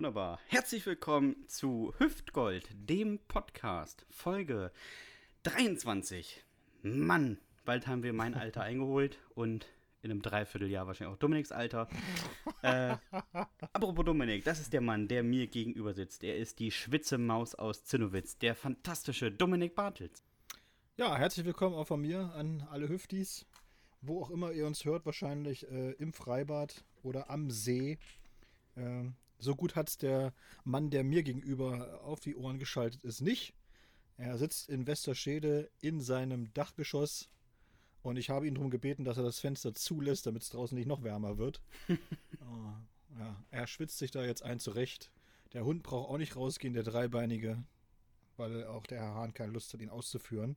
Wunderbar. Herzlich willkommen zu Hüftgold, dem Podcast, Folge 23. Mann, bald haben wir mein Alter eingeholt und in einem Dreivierteljahr wahrscheinlich auch Dominiks Alter. Äh, apropos Dominik, das ist der Mann, der mir gegenüber sitzt. Er ist die Schwitzemaus aus Zinnowitz, der fantastische Dominik Bartels. Ja, herzlich willkommen auch von mir an alle Hüftis, wo auch immer ihr uns hört, wahrscheinlich äh, im Freibad oder am See. Äh, so gut hat es der Mann, der mir gegenüber auf die Ohren geschaltet ist, nicht. Er sitzt in Westerschede in seinem Dachgeschoss und ich habe ihn darum gebeten, dass er das Fenster zulässt, damit es draußen nicht noch wärmer wird. oh, ja, er schwitzt sich da jetzt ein zurecht. Der Hund braucht auch nicht rausgehen, der Dreibeinige, weil auch der Herr Hahn keine Lust hat, ihn auszuführen.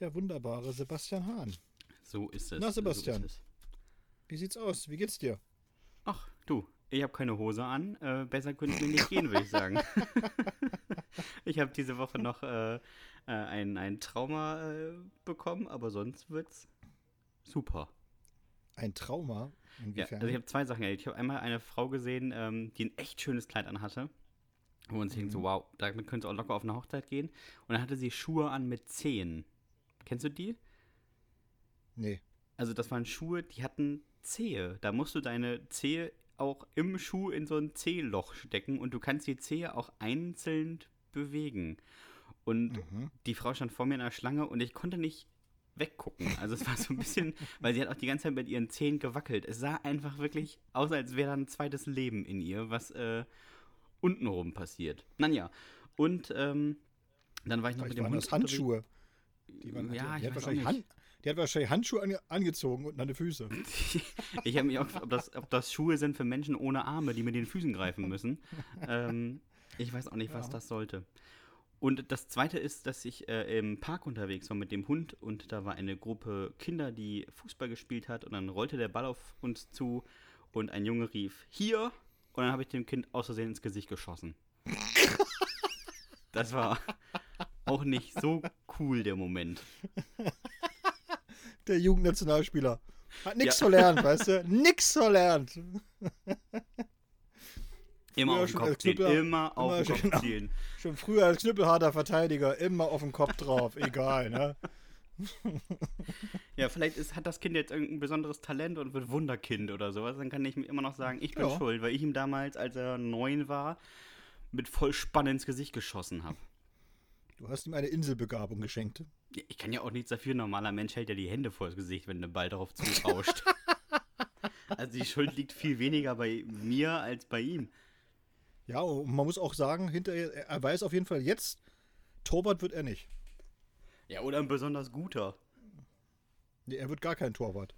Der wunderbare Sebastian Hahn. So ist es. Na, Sebastian. So es. Wie sieht's aus? Wie geht's dir? Ach, du, ich habe keine Hose an. Äh, besser könnte mir nicht gehen, würde ich sagen. ich habe diese Woche noch äh, äh, ein, ein Trauma äh, bekommen, aber sonst wird's super. Ein Trauma? Ja, Inwiefern? also ich habe zwei Sachen erlebt. Ich habe einmal eine Frau gesehen, ähm, die ein echt schönes Kleid anhatte. Wo uns denkt so, wow, damit könnte es auch locker auf eine Hochzeit gehen. Und dann hatte sie Schuhe an mit Zehen. Kennst du die? nee. Also das waren Schuhe, die hatten Zehe. Da musst du deine Zehe auch im Schuh in so ein Zehloch stecken und du kannst die Zehe auch einzeln bewegen. Und Mhm. die Frau stand vor mir in einer Schlange und ich konnte nicht weggucken. Also es war so ein bisschen, weil sie hat auch die ganze Zeit mit ihren Zehen gewackelt. Es sah einfach wirklich aus, als wäre da ein zweites Leben in ihr, was äh, untenrum passiert. Naja, und ähm, dann war ich noch Vielleicht mit dem waren Hund das Handschuhe. Die, waren, Ja, die, ich hat wahrscheinlich. Han- die hat wahrscheinlich Handschuhe ange angezogen und an die Füße. Ich habe mich auch gefragt, ob das, ob das Schuhe sind für Menschen ohne Arme, die mit den Füßen greifen müssen. ähm, ich weiß auch nicht, was Ja. das sollte. Und das zweite ist, dass ich äh, im Park unterwegs war mit dem Hund und da war eine Gruppe Kinder, die Fußball gespielt hat und dann rollte der Ball auf uns zu und ein Junge rief, hier! Und dann habe ich dem Kind aus Versehen ins Gesicht geschossen. Das war auch nicht so cool, der Moment. Der Jugendnationalspieler. Hat nichts Ja. verlernt, weißt du? Nix verlernt. Immer auf den Kopf zielen, Knüppel- immer auf immer den Kopf genau. zielen. Schon früher als knüppelharter Verteidiger immer auf den Kopf drauf. Egal, ne? Ja, vielleicht ist, hat das Kind jetzt irgendein besonderes Talent und wird Wunderkind oder sowas. Dann kann ich mir immer noch sagen, ich bin Ja. schuld, weil ich ihm damals, als er neun war, mit voll Spann ins Gesicht geschossen habe. Du hast ihm eine Inselbegabung geschenkt. Ich kann ja auch nichts dafür. Ein normaler Mensch hält ja die Hände vor das Gesicht, wenn der Ball darauf zurauscht. also die Schuld liegt viel weniger bei mir als bei ihm. Ja, und man muss auch sagen, hinterher, er weiß auf jeden Fall jetzt, Torwart wird er nicht. Ja, oder ein besonders guter. Nee, er wird gar kein Torwart.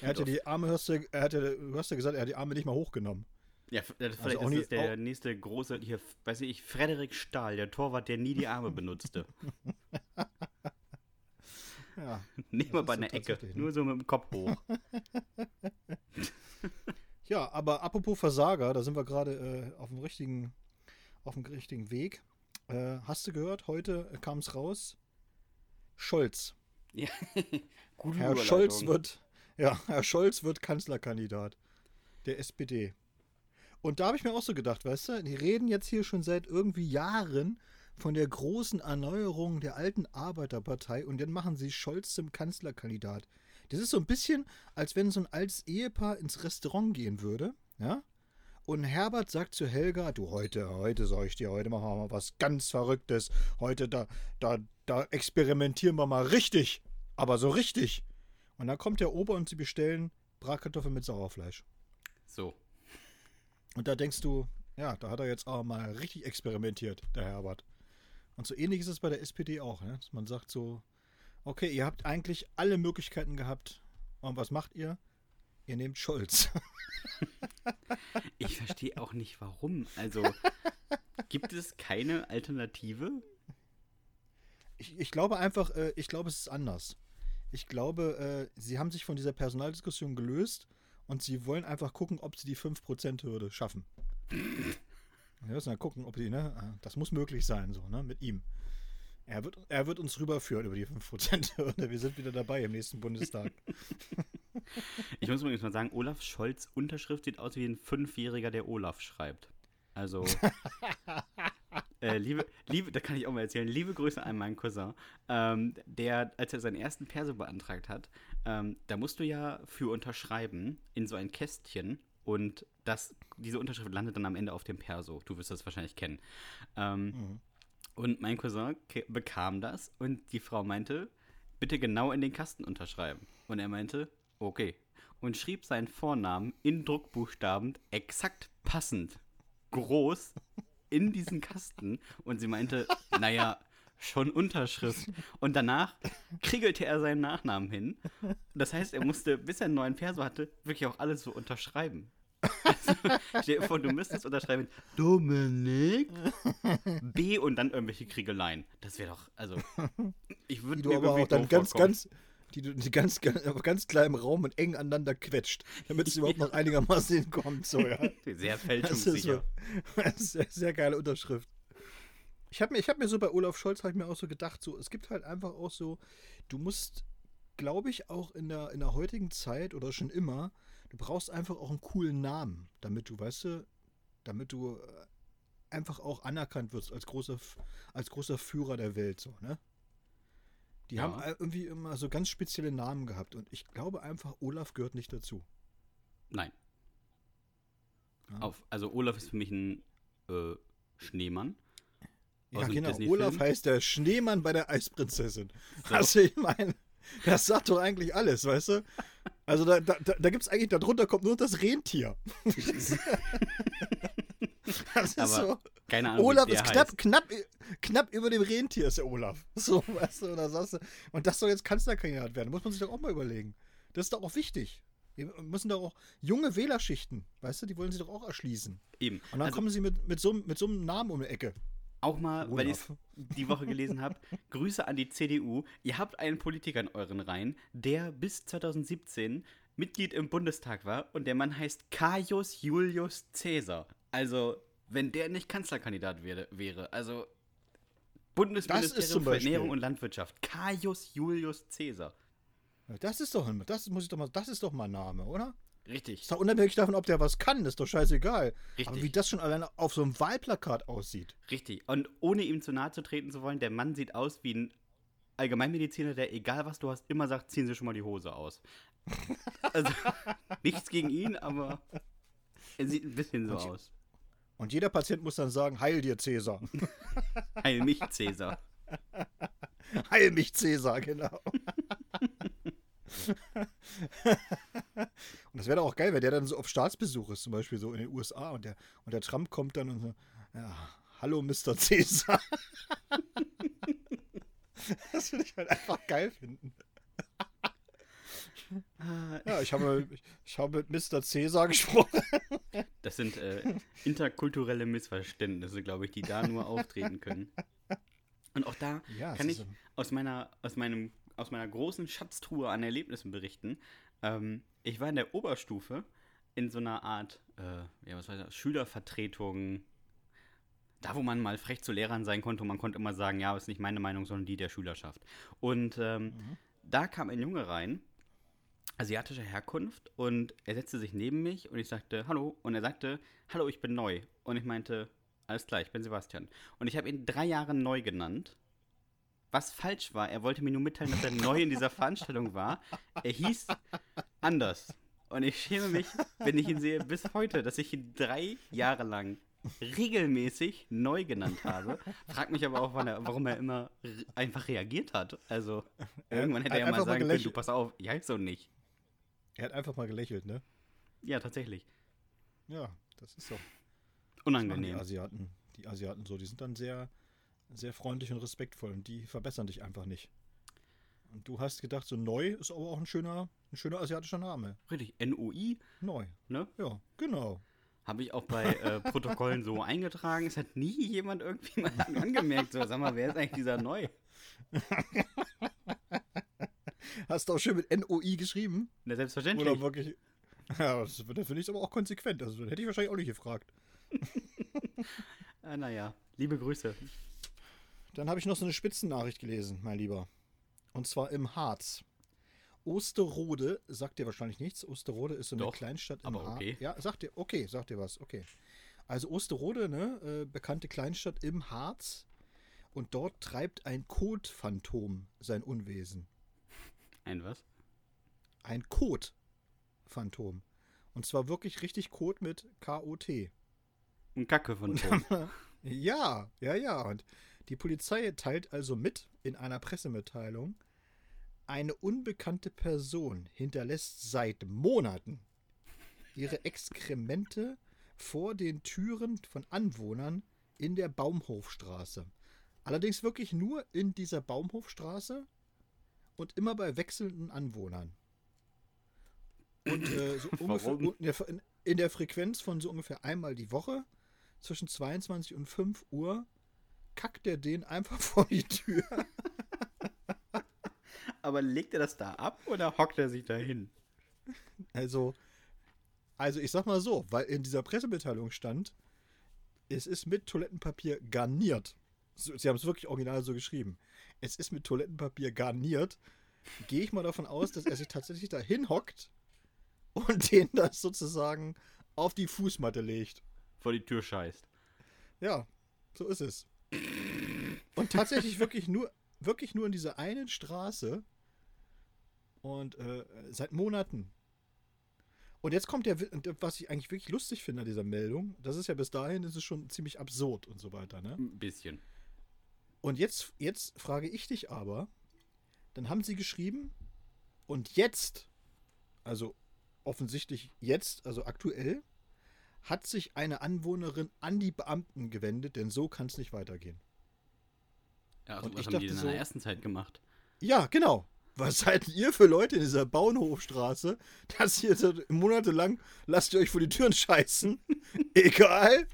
Er hat ja die Arme, hörst du, er hat ja, du hast ja gesagt, er hat die Arme nicht mal hochgenommen. Ja, vielleicht auch ist nie- das der nächste große, hier, weiß ich, Frederik Stahl, der Torwart, der nie die Arme benutzte. Ja. Nicht mal bei einer Ecke, ne? nur so mit dem Kopf hoch. Ja, aber apropos Versager, da sind wir gerade äh, auf dem richtigen, auf dem richtigen Weg. Äh, hast du gehört? Heute kam es raus. Scholz. Ja. Gute Herr. Scholz wird, ja, Herr Scholz wird Kanzlerkandidat der SPD. Und da habe ich mir auch so gedacht, weißt du, die reden jetzt hier schon seit irgendwie Jahren von der großen Erneuerung der alten Arbeiterpartei und dann machen sie Scholz zum Kanzlerkandidat. Das ist so ein bisschen, als wenn so ein altes Ehepaar ins Restaurant gehen würde, ja? Und Herbert sagt zu Helga, du heute, heute sag ich dir, heute machen wir mal was ganz Verrücktes. Heute, da, da, da experimentieren wir mal richtig. Aber so richtig. Und dann kommt der Ober und sie bestellen Bratkartoffeln mit Sauerfleisch. So. Und da denkst du, ja, da hat er jetzt auch mal richtig experimentiert, der Herbert. Und so ähnlich ist es bei der SPD auch, ne? dass man sagt so, okay, ihr habt eigentlich alle Möglichkeiten gehabt. Und was macht ihr? Ihr nehmt Scholz. Ich verstehe auch nicht warum. Also, gibt es keine Alternative? Ich, ich glaube einfach, äh, ich glaube, es ist anders. Ich glaube, äh, sie haben sich von dieser Personaldiskussion gelöst und sie wollen einfach gucken, ob sie die 5%-Hürde schaffen. Wir müssen dann gucken, ob sie, ne, das muss möglich sein, so, ne, mit ihm. Er wird, er wird uns rüberführen über die 5%-Hürde. Wir sind wieder dabei im nächsten Bundestag. Ich muss übrigens mal sagen, Olaf Scholz Unterschrift sieht aus wie ein Fünfjähriger, der Olaf schreibt. Also, äh, liebe, liebe, da kann ich auch mal erzählen, liebe Grüße an meinen Cousin, ähm, der, als er seinen ersten Perso beantragt hat, ähm, da musst du ja für unterschreiben in so ein Kästchen und das, diese Unterschrift landet dann am Ende auf dem Perso. Du wirst das wahrscheinlich kennen. Ähm, Mhm. Und mein Cousin bekam das und die Frau meinte, bitte genau in den Kasten unterschreiben. Und er meinte, okay. Und schrieb seinen Vornamen in Druckbuchstaben exakt passend, groß, in diesen Kasten. Und sie meinte, naja, schon Unterschrift. Und danach kriegelte er seinen Nachnamen hin. Das heißt, er musste, bis er einen neuen Perso hatte, wirklich auch alles so unterschreiben. Stell dir vor, du müsstest unterschreiben, Dominik B und dann irgendwelche Kriegeleien. Das wäre doch, also, ich würde mir aber auch dann ganz, vorkommen. ganz, die du die ganz, ganz, ganz klein im Raum und eng aneinander quetscht, damit es überhaupt noch einigermaßen hinkommt. So, ja. Sehr Das ist, fälschungssicher. so, das ist sehr, sehr geile Unterschrift. Ich habe mir, ich hab mir so bei Olaf Scholz hab ich mir auch so gedacht, so, es gibt halt einfach auch so, du musst, glaube ich, auch in der, in der heutigen Zeit oder schon immer, du brauchst einfach auch einen coolen Namen, damit du, weißt du, damit du äh, einfach auch anerkannt wirst als großer, als großer Führer der Welt, so, ne? Die Ja. haben irgendwie immer so ganz spezielle Namen gehabt und ich glaube einfach, Olaf gehört nicht dazu. Nein. Ja. Auf, also, Olaf ist für mich ein äh, Schneemann. Ja, genau. Olaf heißt der Schneemann bei der Eisprinzessin. So. Also, ich meine, das sagt doch eigentlich alles, weißt du? Also, da, da, da da gibt es eigentlich, darunter kommt nur das Rentier. das ist Aber so. Keine Ahnung, Olaf ist knapp, heißt. knapp, knapp über dem Rentier, ist der Olaf. So, weißt du, und, da sagst du, und das soll jetzt Kanzlerkandidat werden. Muss man sich doch auch mal überlegen. Das ist doch auch wichtig. Wir müssen doch auch junge Wählerschichten, weißt du, die wollen sie doch auch erschließen. Eben. Und dann Also, kommen sie mit, mit, so, mit so einem Namen um die Ecke. Auch mal, weil ich es Olaf. die Woche gelesen habe, Grüße an die CDU. Ihr habt einen Politiker in euren Reihen, der bis 2017 Mitglied im Bundestag war und der Mann heißt Caius Julius Caesar. Also, wenn der nicht Kanzlerkandidat wäre, wäre also Bundesministerium für Ernährung und Landwirtschaft. Caius Julius Caesar. Das ist doch, das muss ich doch mal, das ist doch mal Name, oder? Richtig. Ist doch unabhängig davon, ob der was kann, ist doch scheißegal. Richtig. Aber wie das schon alleine auf so einem Wahlplakat aussieht. Richtig. Und ohne ihm zu nahe zu treten zu wollen, der Mann sieht aus wie ein Allgemeinmediziner, der, egal was du hast, immer sagt, ziehen Sie schon mal die Hose aus. Also, nichts gegen ihn, aber er sieht ein bisschen so Und- aus. Und jeder Patient muss dann sagen, heil dir Cäsar. Heil mich, Cäsar. heil mich Cäsar, genau. und das wäre doch auch geil, wenn der dann so auf Staatsbesuch ist, zum Beispiel so in den USA und der, und der Trump kommt dann und so, ja, hallo Mr. Cäsar. das würde ich halt einfach geil finden. Ja, ich habe, ich, ich habe mit Mr. Cäsar gesprochen. Das sind äh, interkulturelle Missverständnisse, glaube ich, die da nur auftreten können. Und auch da Ja, kann ich so- aus meiner, aus, meinem, aus meiner großen Schatztruhe an Erlebnissen berichten. Ähm, ich war in der Oberstufe in so einer Art, äh, ja, was war das, Schülervertretung. Da, wo man mal frech zu Lehrern sein konnte, und man konnte immer sagen, ja, ist nicht meine Meinung, sondern die der Schülerschaft. Und ähm, da kam ein Junge rein, asiatischer Herkunft, und er setzte sich neben mich und ich sagte, hallo, und er sagte, hallo, ich bin neu. Und ich meinte, alles klar, ich bin Sebastian. Und ich habe ihn drei Jahre neu genannt. Was falsch war, er wollte mir nur mitteilen, dass er neu in dieser Veranstaltung war. Er hieß anders. Und ich schäme mich, wenn ich ihn sehe, bis heute, dass ich ihn drei Jahre lang regelmäßig neu genannt habe. Frag mich aber auch, er, warum er immer einfach reagiert hat. Also, irgendwann hätte er ja mal einfach mal sagen können, du pass auf, ich heiße so nicht. Er hat einfach mal gelächelt, ne? Ja, tatsächlich. Ja, das ist so. Das machen die Unangenehm. Asiaten, die Asiaten so, die sind dann sehr, sehr freundlich und respektvoll und die verbessern dich einfach nicht. Und du hast gedacht, so neu ist aber auch ein schöner, ein schöner asiatischer Name. Richtig, NOI, Neu. ne? Ja, genau. Habe ich auch bei äh, Protokollen so eingetragen. Es hat nie jemand irgendwie mal angemerkt. So, sag mal, wer ist eigentlich dieser Neu? Hast du auch schön mit NOI geschrieben? Na, selbstverständlich. Oder wirklich? Ja, das, das finde ich aber auch konsequent. Also, das hätte ich wahrscheinlich auch nicht gefragt. Ah, naja, liebe Grüße. Dann habe ich noch so eine Spitzennachricht gelesen, mein Lieber. Und zwar im Harz. Osterode, sagt dir wahrscheinlich nichts. Osterode ist so eine Doch, Kleinstadt im aber Harz. okay. Ja, sagt dir, okay, sagt dir was, okay. Also Osterode, ne, äh, bekannte Kleinstadt im Harz. Und dort treibt ein Kotphantom sein Unwesen. Ein was? Ein Kotphantom. Und zwar wirklich richtig Kot mit K-O-T. Ein Kacke von Tom. Ja, ja, ja. Und die Polizei teilt also mit in einer Pressemitteilung, eine unbekannte Person hinterlässt seit Monaten ihre Exkremente vor den Türen von Anwohnern in der Baumhofstraße. Allerdings wirklich nur in dieser Baumhofstraße und immer bei wechselnden Anwohnern. Und äh, so ungefähr Warum? in der, in der Frequenz von so ungefähr einmal die Woche zwischen 22 und 5 Uhr kackt er den einfach vor die Tür. Aber legt er das da ab oder hockt er sich da hin? Also, also ich sag mal so, weil in dieser Pressemitteilung stand, es ist mit Toilettenpapier garniert. Sie haben es wirklich original so geschrieben. Es ist mit Toilettenpapier garniert. Gehe ich mal davon aus, dass er sich tatsächlich da hinhockt und den das sozusagen auf die Fußmatte legt. Vor die Tür scheißt. Ja, so ist es. Und tatsächlich wirklich nur, wirklich nur in dieser einen Straße. Und äh, seit Monaten. Und jetzt kommt der, was ich eigentlich wirklich lustig finde an dieser Meldung, das ist ja bis dahin, ist es schon ziemlich absurd und so weiter, ne? Ein bisschen. Und jetzt, jetzt frage ich dich aber, dann haben sie geschrieben, und jetzt, also offensichtlich jetzt, also aktuell, hat sich eine Anwohnerin an die Beamten gewendet, denn so kann es nicht weitergehen. Ja, also Und was ich haben die dachte denn in der so- ersten Zeit gemacht? Ja, genau. Was seid ihr für Leute in dieser Bauernhofstraße, dass ihr so monatelang lasst ihr euch vor die Türen scheißen? Egal.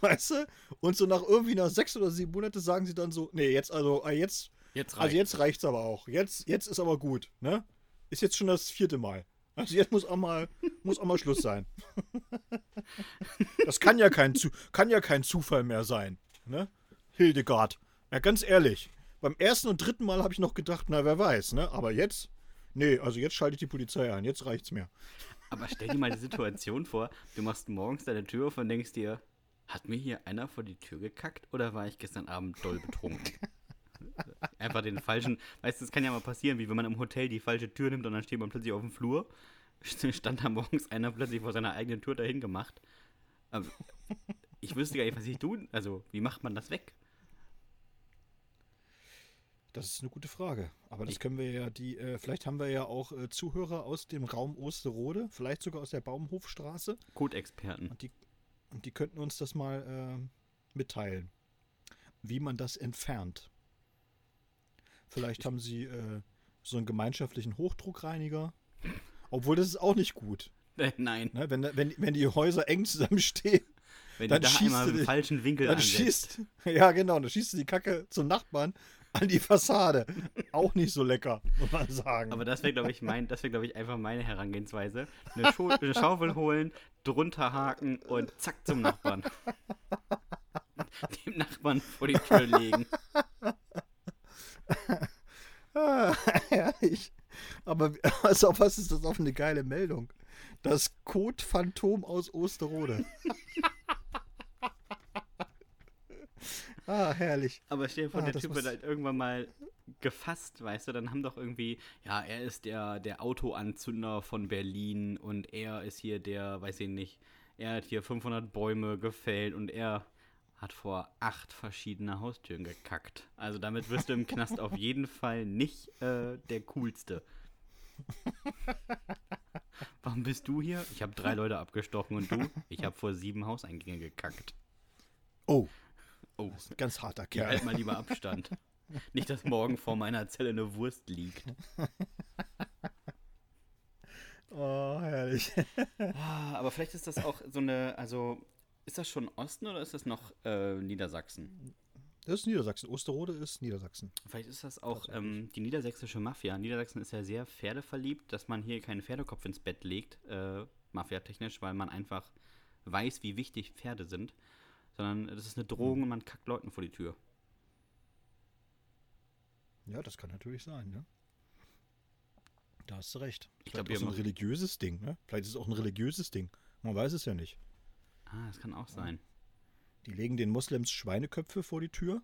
Weißt du? Und so nach irgendwie nach sechs oder sieben Monaten sagen sie dann so, nee, jetzt also, ah, jetzt, Jetzt also jetzt reicht's aber auch. Jetzt, jetzt ist aber gut, ne? Ist jetzt schon das vierte Mal. Also jetzt muss auch mal, muss auch mal Schluss sein. Das kann ja kein, Zu kann ja kein Zufall mehr sein, ne? Hildegard. Ja, ganz ehrlich. Beim ersten und dritten Mal habe ich noch gedacht, na, wer weiß, ne? Aber jetzt, nee, also jetzt schalte ich die Polizei ein. Jetzt reicht's mir. Aber stell dir mal die Situation vor, du machst morgens deine Tür auf und denkst dir, hat mir hier einer vor die Tür gekackt oder war ich gestern Abend doll betrunken? Einfach den falschen, weißt du, es kann ja mal passieren, wie wenn man im Hotel die falsche Tür nimmt und dann steht man plötzlich auf dem Flur. Stand da morgens einer plötzlich vor seiner eigenen Tür dahin gemacht. Aber ich wüsste gar nicht, was ich tun, also wie macht man das weg? Das ist eine gute Frage. Aber das können wir ja, die, äh, vielleicht haben wir ja auch äh, Zuhörer aus dem Raum Osterode, vielleicht sogar aus der Baumhofstraße. Code-Experten. Und die, und die könnten uns das mal ähm, mitteilen, wie man das entfernt. Vielleicht haben sie äh, so einen gemeinschaftlichen Hochdruckreiniger. Obwohl, das ist auch nicht gut. Äh, Nein, Ne? Wenn, wenn, wenn die Häuser eng zusammenstehen, wenn dann du da schießt einmal im falschen Winkel dann ansetzt. schießt. Ja, genau, dann schießt du die Kacke zum Nachbarn an die Fassade. Auch nicht so lecker, muss man sagen. Aber das wäre, glaube ich, mein, das wäre, glaube ich, einfach meine Herangehensweise. Eine, Schu eine Schaufel holen, drunter haken und zack zum Nachbarn. Dem Nachbarn vor die Tür legen. Ah, herrlich. Aber also, was ist das für eine geile Meldung? Das Kotphantom aus Osterode. Ah, herrlich. Aber stell dir vor, Ah, der Typ wird halt irgendwann mal gefasst, weißt du, dann haben doch irgendwie, ja, er ist der, der Autoanzünder von Berlin und er ist hier der, weiß ich nicht, er hat hier 500 Bäume gefällt und er hat vor acht verschiedene Haustüren gekackt. Also damit wirst du im Knast auf jeden Fall nicht äh, der Coolste. Warum bist du hier? Ich habe drei Leute abgestochen und du? Ich habe vor sieben Hauseingänge gekackt. Oh, Oh, das ist ein ganz harter Kerl. halt mal lieber Abstand. Nicht, dass morgen vor meiner Zelle eine Wurst liegt. Oh, herrlich. Ah, Aber vielleicht ist das auch so eine, also ist das schon Osten oder ist das noch äh, Niedersachsen? Das ist Niedersachsen. Osterode ist Niedersachsen. Vielleicht ist das auch ähm, die niedersächsische Mafia. Niedersachsen ist ja sehr pferdeverliebt, dass man hier keinen Pferdekopf ins Bett legt, äh, mafiatechnisch, weil man einfach weiß, wie wichtig Pferde sind. Sondern das ist eine Drohung und man kackt Leuten vor die Tür. Ja, das kann natürlich sein, ne? Da hast du recht. Ich Vielleicht glaub, auch ihr so ein religiöses Ding, ne? Vielleicht ist es auch ein religiöses Ding. Man weiß es ja nicht. Ah, das kann auch sein. Die legen den Moslems Schweineköpfe vor die Tür.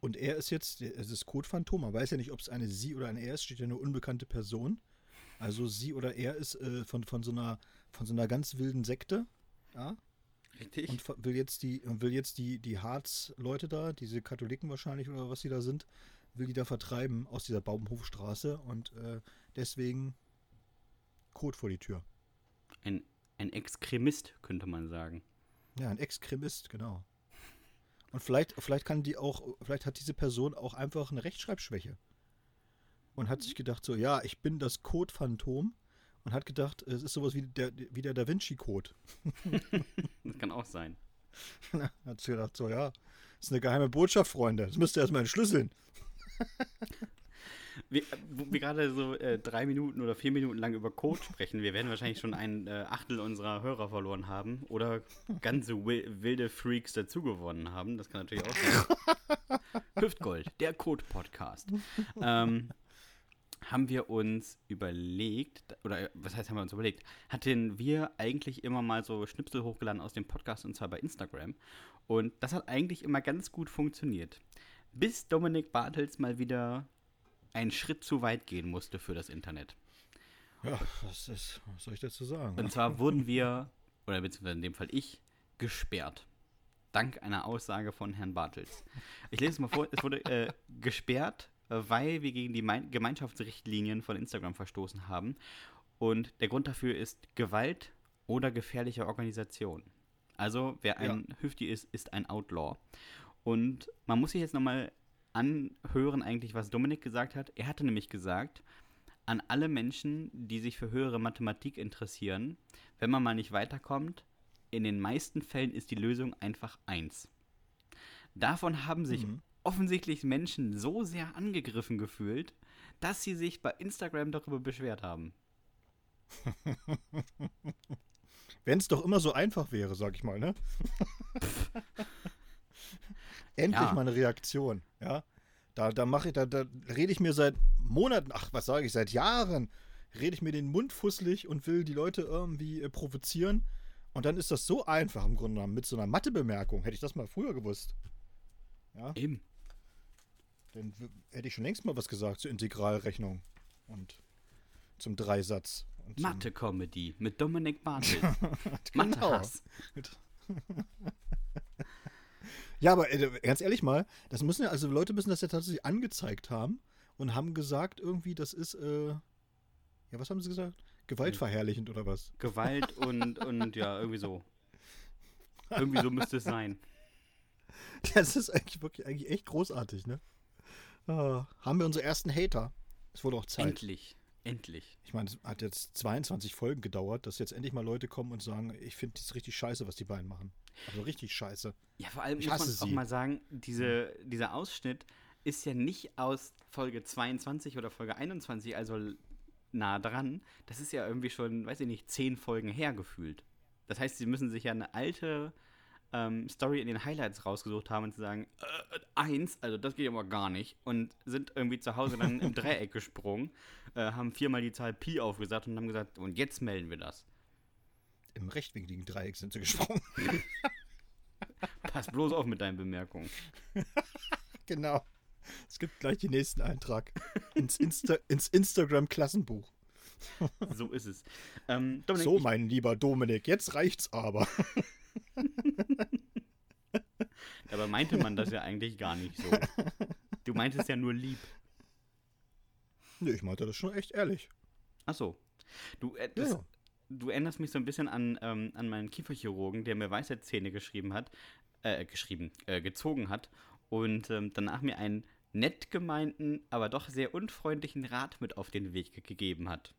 Und er ist jetzt, es ist Codephantom, man weiß ja nicht, ob es eine sie oder ein er ist, steht ja eine unbekannte Person. Also sie oder er ist äh, von, von, so einer, von so einer ganz wilden Sekte. Ja? Richtig. Und will jetzt die, will jetzt die, die Harz-Leute da, diese Katholiken wahrscheinlich oder was sie da sind, will die da vertreiben aus dieser Baumhofstraße und äh, deswegen Kot vor die Tür. Ein, ein Extremist, könnte man sagen. Ja, ein Extremist, genau. Und vielleicht, vielleicht kann die auch, vielleicht hat diese Person auch einfach eine Rechtschreibschwäche. Und hat sich gedacht, so, ja, ich bin das Code-Phantom. Und hat gedacht, es ist sowas wie der, wie der Da Vinci-Code. Das kann auch sein. hat sich gedacht, so, ja, ist eine geheime Botschaft, Freunde. Das müsst ihr erstmal entschlüsseln. Wir, wo wir gerade so äh, drei Minuten oder vier Minuten lang über Code sprechen, wir werden wahrscheinlich schon ein äh, Achtel unserer Hörer verloren haben oder ganze wi wilde Freaks dazugewonnen haben. Das kann natürlich auch sein. Hüftgold, der Code-Podcast. Ähm, haben wir uns überlegt, oder äh, was heißt, haben wir uns überlegt, hatten wir eigentlich immer mal so Schnipsel hochgeladen aus dem Podcast und zwar bei Instagram. Und das hat eigentlich immer ganz gut funktioniert. Bis Dominik Bartels mal wieder einen Schritt zu weit gehen musste für das Internet. Ja, was, ist, was soll ich dazu sagen? Und zwar wurden wir, oder beziehungsweise in dem Fall ich, gesperrt. Dank einer Aussage von Herrn Bartels. Ich lese es mal vor, es wurde äh, gesperrt, weil wir gegen die Mein Gemeinschaftsrichtlinien von Instagram verstoßen haben. Und der Grund dafür ist Gewalt oder gefährliche Organisation. Also, wer ein Hüfti ist, ist ein Outlaw. Und man muss sich jetzt nochmal anhören, eigentlich, was Dominik gesagt hat. Er hatte nämlich gesagt, an alle Menschen, die sich für höhere Mathematik interessieren, wenn man mal nicht weiterkommt, in den meisten Fällen ist die Lösung einfach eins. Davon haben sich Mhm. Offensichtlich Menschen so sehr angegriffen gefühlt, dass sie sich bei Instagram darüber beschwert haben. Wenn es doch immer so einfach wäre, sag ich mal, ne? Endlich Ja. mal eine Reaktion, ja? Da, da mache ich, da, da rede ich mir seit Monaten, ach, was sage ich, seit Jahren, rede ich mir den Mund fusselig und will die Leute irgendwie äh, provozieren. Und dann ist das so einfach im Grunde genommen. Mit so einer Mathebemerkung. Hätte ich das mal früher gewusst. Ja, Eben. Dann hätte ich schon längst mal was gesagt zur Integralrechnung und zum Dreisatz. Mathe-Comedy mit Dominik Bartel. Genau. Mathe-Hass. Ja, aber äh, ganz ehrlich mal, das müssen ja, also Leute müssen das ja tatsächlich angezeigt haben und haben gesagt, irgendwie, das ist, äh, ja, was haben sie gesagt? Gewaltverherrlichend oder was? Gewalt und, und ja, irgendwie so. Irgendwie so müsste es sein. Das ist eigentlich wirklich eigentlich echt großartig, ne? Ah, haben wir unsere ersten Hater. Es wurde auch Zeit. Endlich. Endlich. Ich meine, es hat jetzt 22 Folgen gedauert, dass jetzt endlich mal Leute kommen und sagen, ich finde das richtig scheiße, was die beiden machen. Also richtig scheiße. Ja, vor allem Ich muss man hasse auch sie. mal sagen, diese, dieser Ausschnitt ist ja nicht aus Folge 22 oder Folge 21, also nah dran. Das ist ja irgendwie schon, weiß ich nicht, zehn Folgen her gefühlt. Das heißt, sie müssen sich ja eine alte ähm, Story in den Highlights rausgesucht haben und zu sagen, äh, eins, also das geht aber gar nicht. Und sind irgendwie zu Hause dann im Dreieck gesprungen, äh, haben viermal die Zahl Pi aufgesagt und haben gesagt, und jetzt melden wir das. Im rechtwinkligen Dreieck sind sie gesprungen. Pass bloß auf mit deinen Bemerkungen. genau. Es gibt gleich den nächsten Eintrag ins, Insta ins Instagram-Klassenbuch. So ist es. Ähm, Dominik, So, mein lieber Dominik, jetzt reicht's aber. Dabei meinte man das ja eigentlich gar nicht so. Du meintest ja nur lieb. Nö, ich meinte das schon echt ehrlich. Ach so. Du, äh, das, Ja. du erinnerst mich so ein bisschen an, ähm, an meinen Kieferchirurgen, der mir Weisheitszähne geschrieben hat, äh, geschrieben, äh, gezogen hat und ähm, danach mir einen nett gemeinten, aber doch sehr unfreundlichen Rat mit auf den Weg ge- gegeben hat.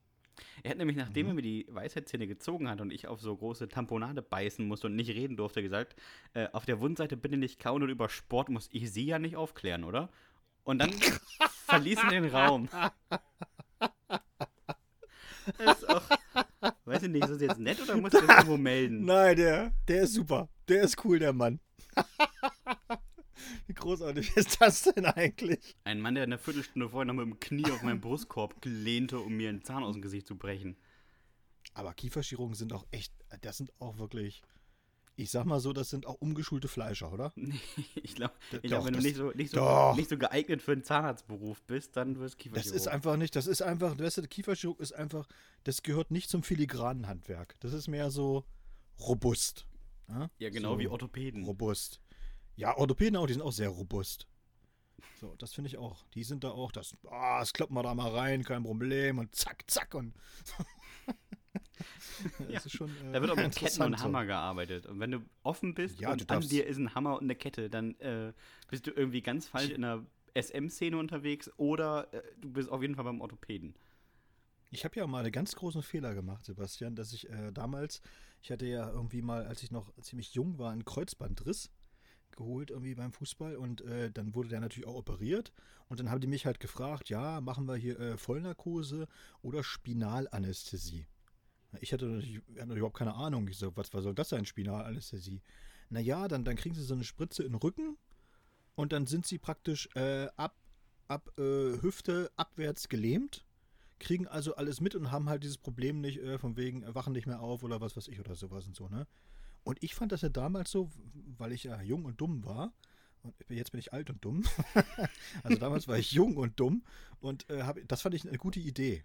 Er hat nämlich, nachdem er mir die Weisheitszähne gezogen hat und ich auf so große Tamponade beißen musste und nicht reden durfte, gesagt, äh, auf der Wundseite bitte nicht kauen und über Sport muss ich sie ja nicht aufklären, oder? Und dann verließ er den Raum. Das ist auch, weiß ich nicht, ist das jetzt nett oder muss ich das irgendwo melden? Nein, der, der ist super. Der ist cool, der Mann. Wie großartig ist das denn eigentlich? Ein Mann, der eine Viertelstunde vorher noch mit dem Knie auf meinen Brustkorb lehnte, um mir einen Zahn aus dem Gesicht zu brechen. Aber Kieferchirurgen sind auch echt, das sind auch wirklich Ich sag mal so, das sind auch umgeschulte Fleischer, oder? Nee, ich glaube, glaub, wenn du das- nicht so, nicht, so, nicht so geeignet für einen Zahnarztberuf bist, dann wirst du Das Kieferchirurg. ist einfach nicht, das ist einfach, weißt du, Kieferchirurg ist einfach, das gehört nicht zum filigranen Handwerk. Das ist mehr so robust. Ja, ja, genau so wie Orthopäden. Robust. Ja, Orthopäden auch, die sind auch sehr robust. So, das finde ich auch. Die sind da auch, das, ah, das kloppen wir da mal rein, kein Problem und zack, zack und. das Ja, ist schon. Äh, Da wird auch mit Ketten und. Hammer gearbeitet. Und wenn du offen bist Ja, und an dir ist ein Hammer und eine Kette, dann äh, bist du irgendwie ganz falsch in der SM-Szene unterwegs oder äh, du bist auf jeden Fall beim Orthopäden. Ich habe ja mal einen ganz großen Fehler gemacht, Sebastian, dass ich äh, damals, ich hatte ja irgendwie mal, als ich noch ziemlich jung war, einen Kreuzbandriss geholt irgendwie beim Fußball und äh, dann wurde der natürlich auch operiert und dann haben die mich halt gefragt, ja, machen wir hier äh, Vollnarkose oder Spinalanästhesie. Ich hatte natürlich, hatte überhaupt keine Ahnung. Ich so, was, was soll das sein, Spinalanästhesie? Naja, dann, dann kriegen sie so eine Spritze in den Rücken und dann sind sie praktisch äh, ab, ab äh, Hüfte abwärts gelähmt kriegen also alles mit und haben halt dieses Problem nicht, äh, von wegen, äh, wachen nicht mehr auf oder was weiß ich oder sowas und so, ne? Und ich fand das ja damals so, weil ich ja jung und dumm war. Und jetzt bin ich alt und dumm. also damals war ich jung und dumm und äh, hab, das fand ich eine gute Idee.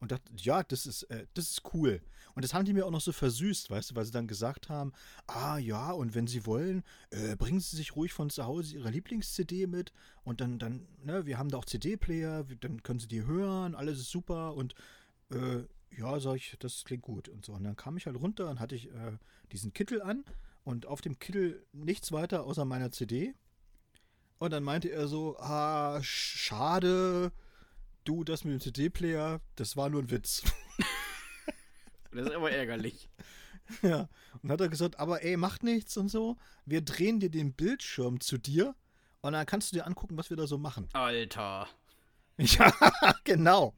Und dachte, ja, das ist, äh, das ist cool. Und das haben die mir auch noch so versüßt, weißt du, weil sie dann gesagt haben, ah ja, und wenn sie wollen, äh, bringen sie sich ruhig von zu Hause ihre Lieblings-CD mit und dann, dann, ne, wir haben da auch CD-Player, dann können sie die hören, alles ist super und äh, ja, sag ich, das klingt gut und so. Und dann kam ich halt runter und hatte ich äh, diesen Kittel an und auf dem Kittel nichts weiter außer meiner CD. Und dann meinte er so, ah, schade, du, das mit dem CD-Player, das war nur ein Witz. Das ist aber ärgerlich. ja. Und hat er gesagt, aber ey, macht nichts und so. Wir drehen dir den Bildschirm zu dir und dann kannst du dir angucken, was wir da so machen. Alter. Ja, genau.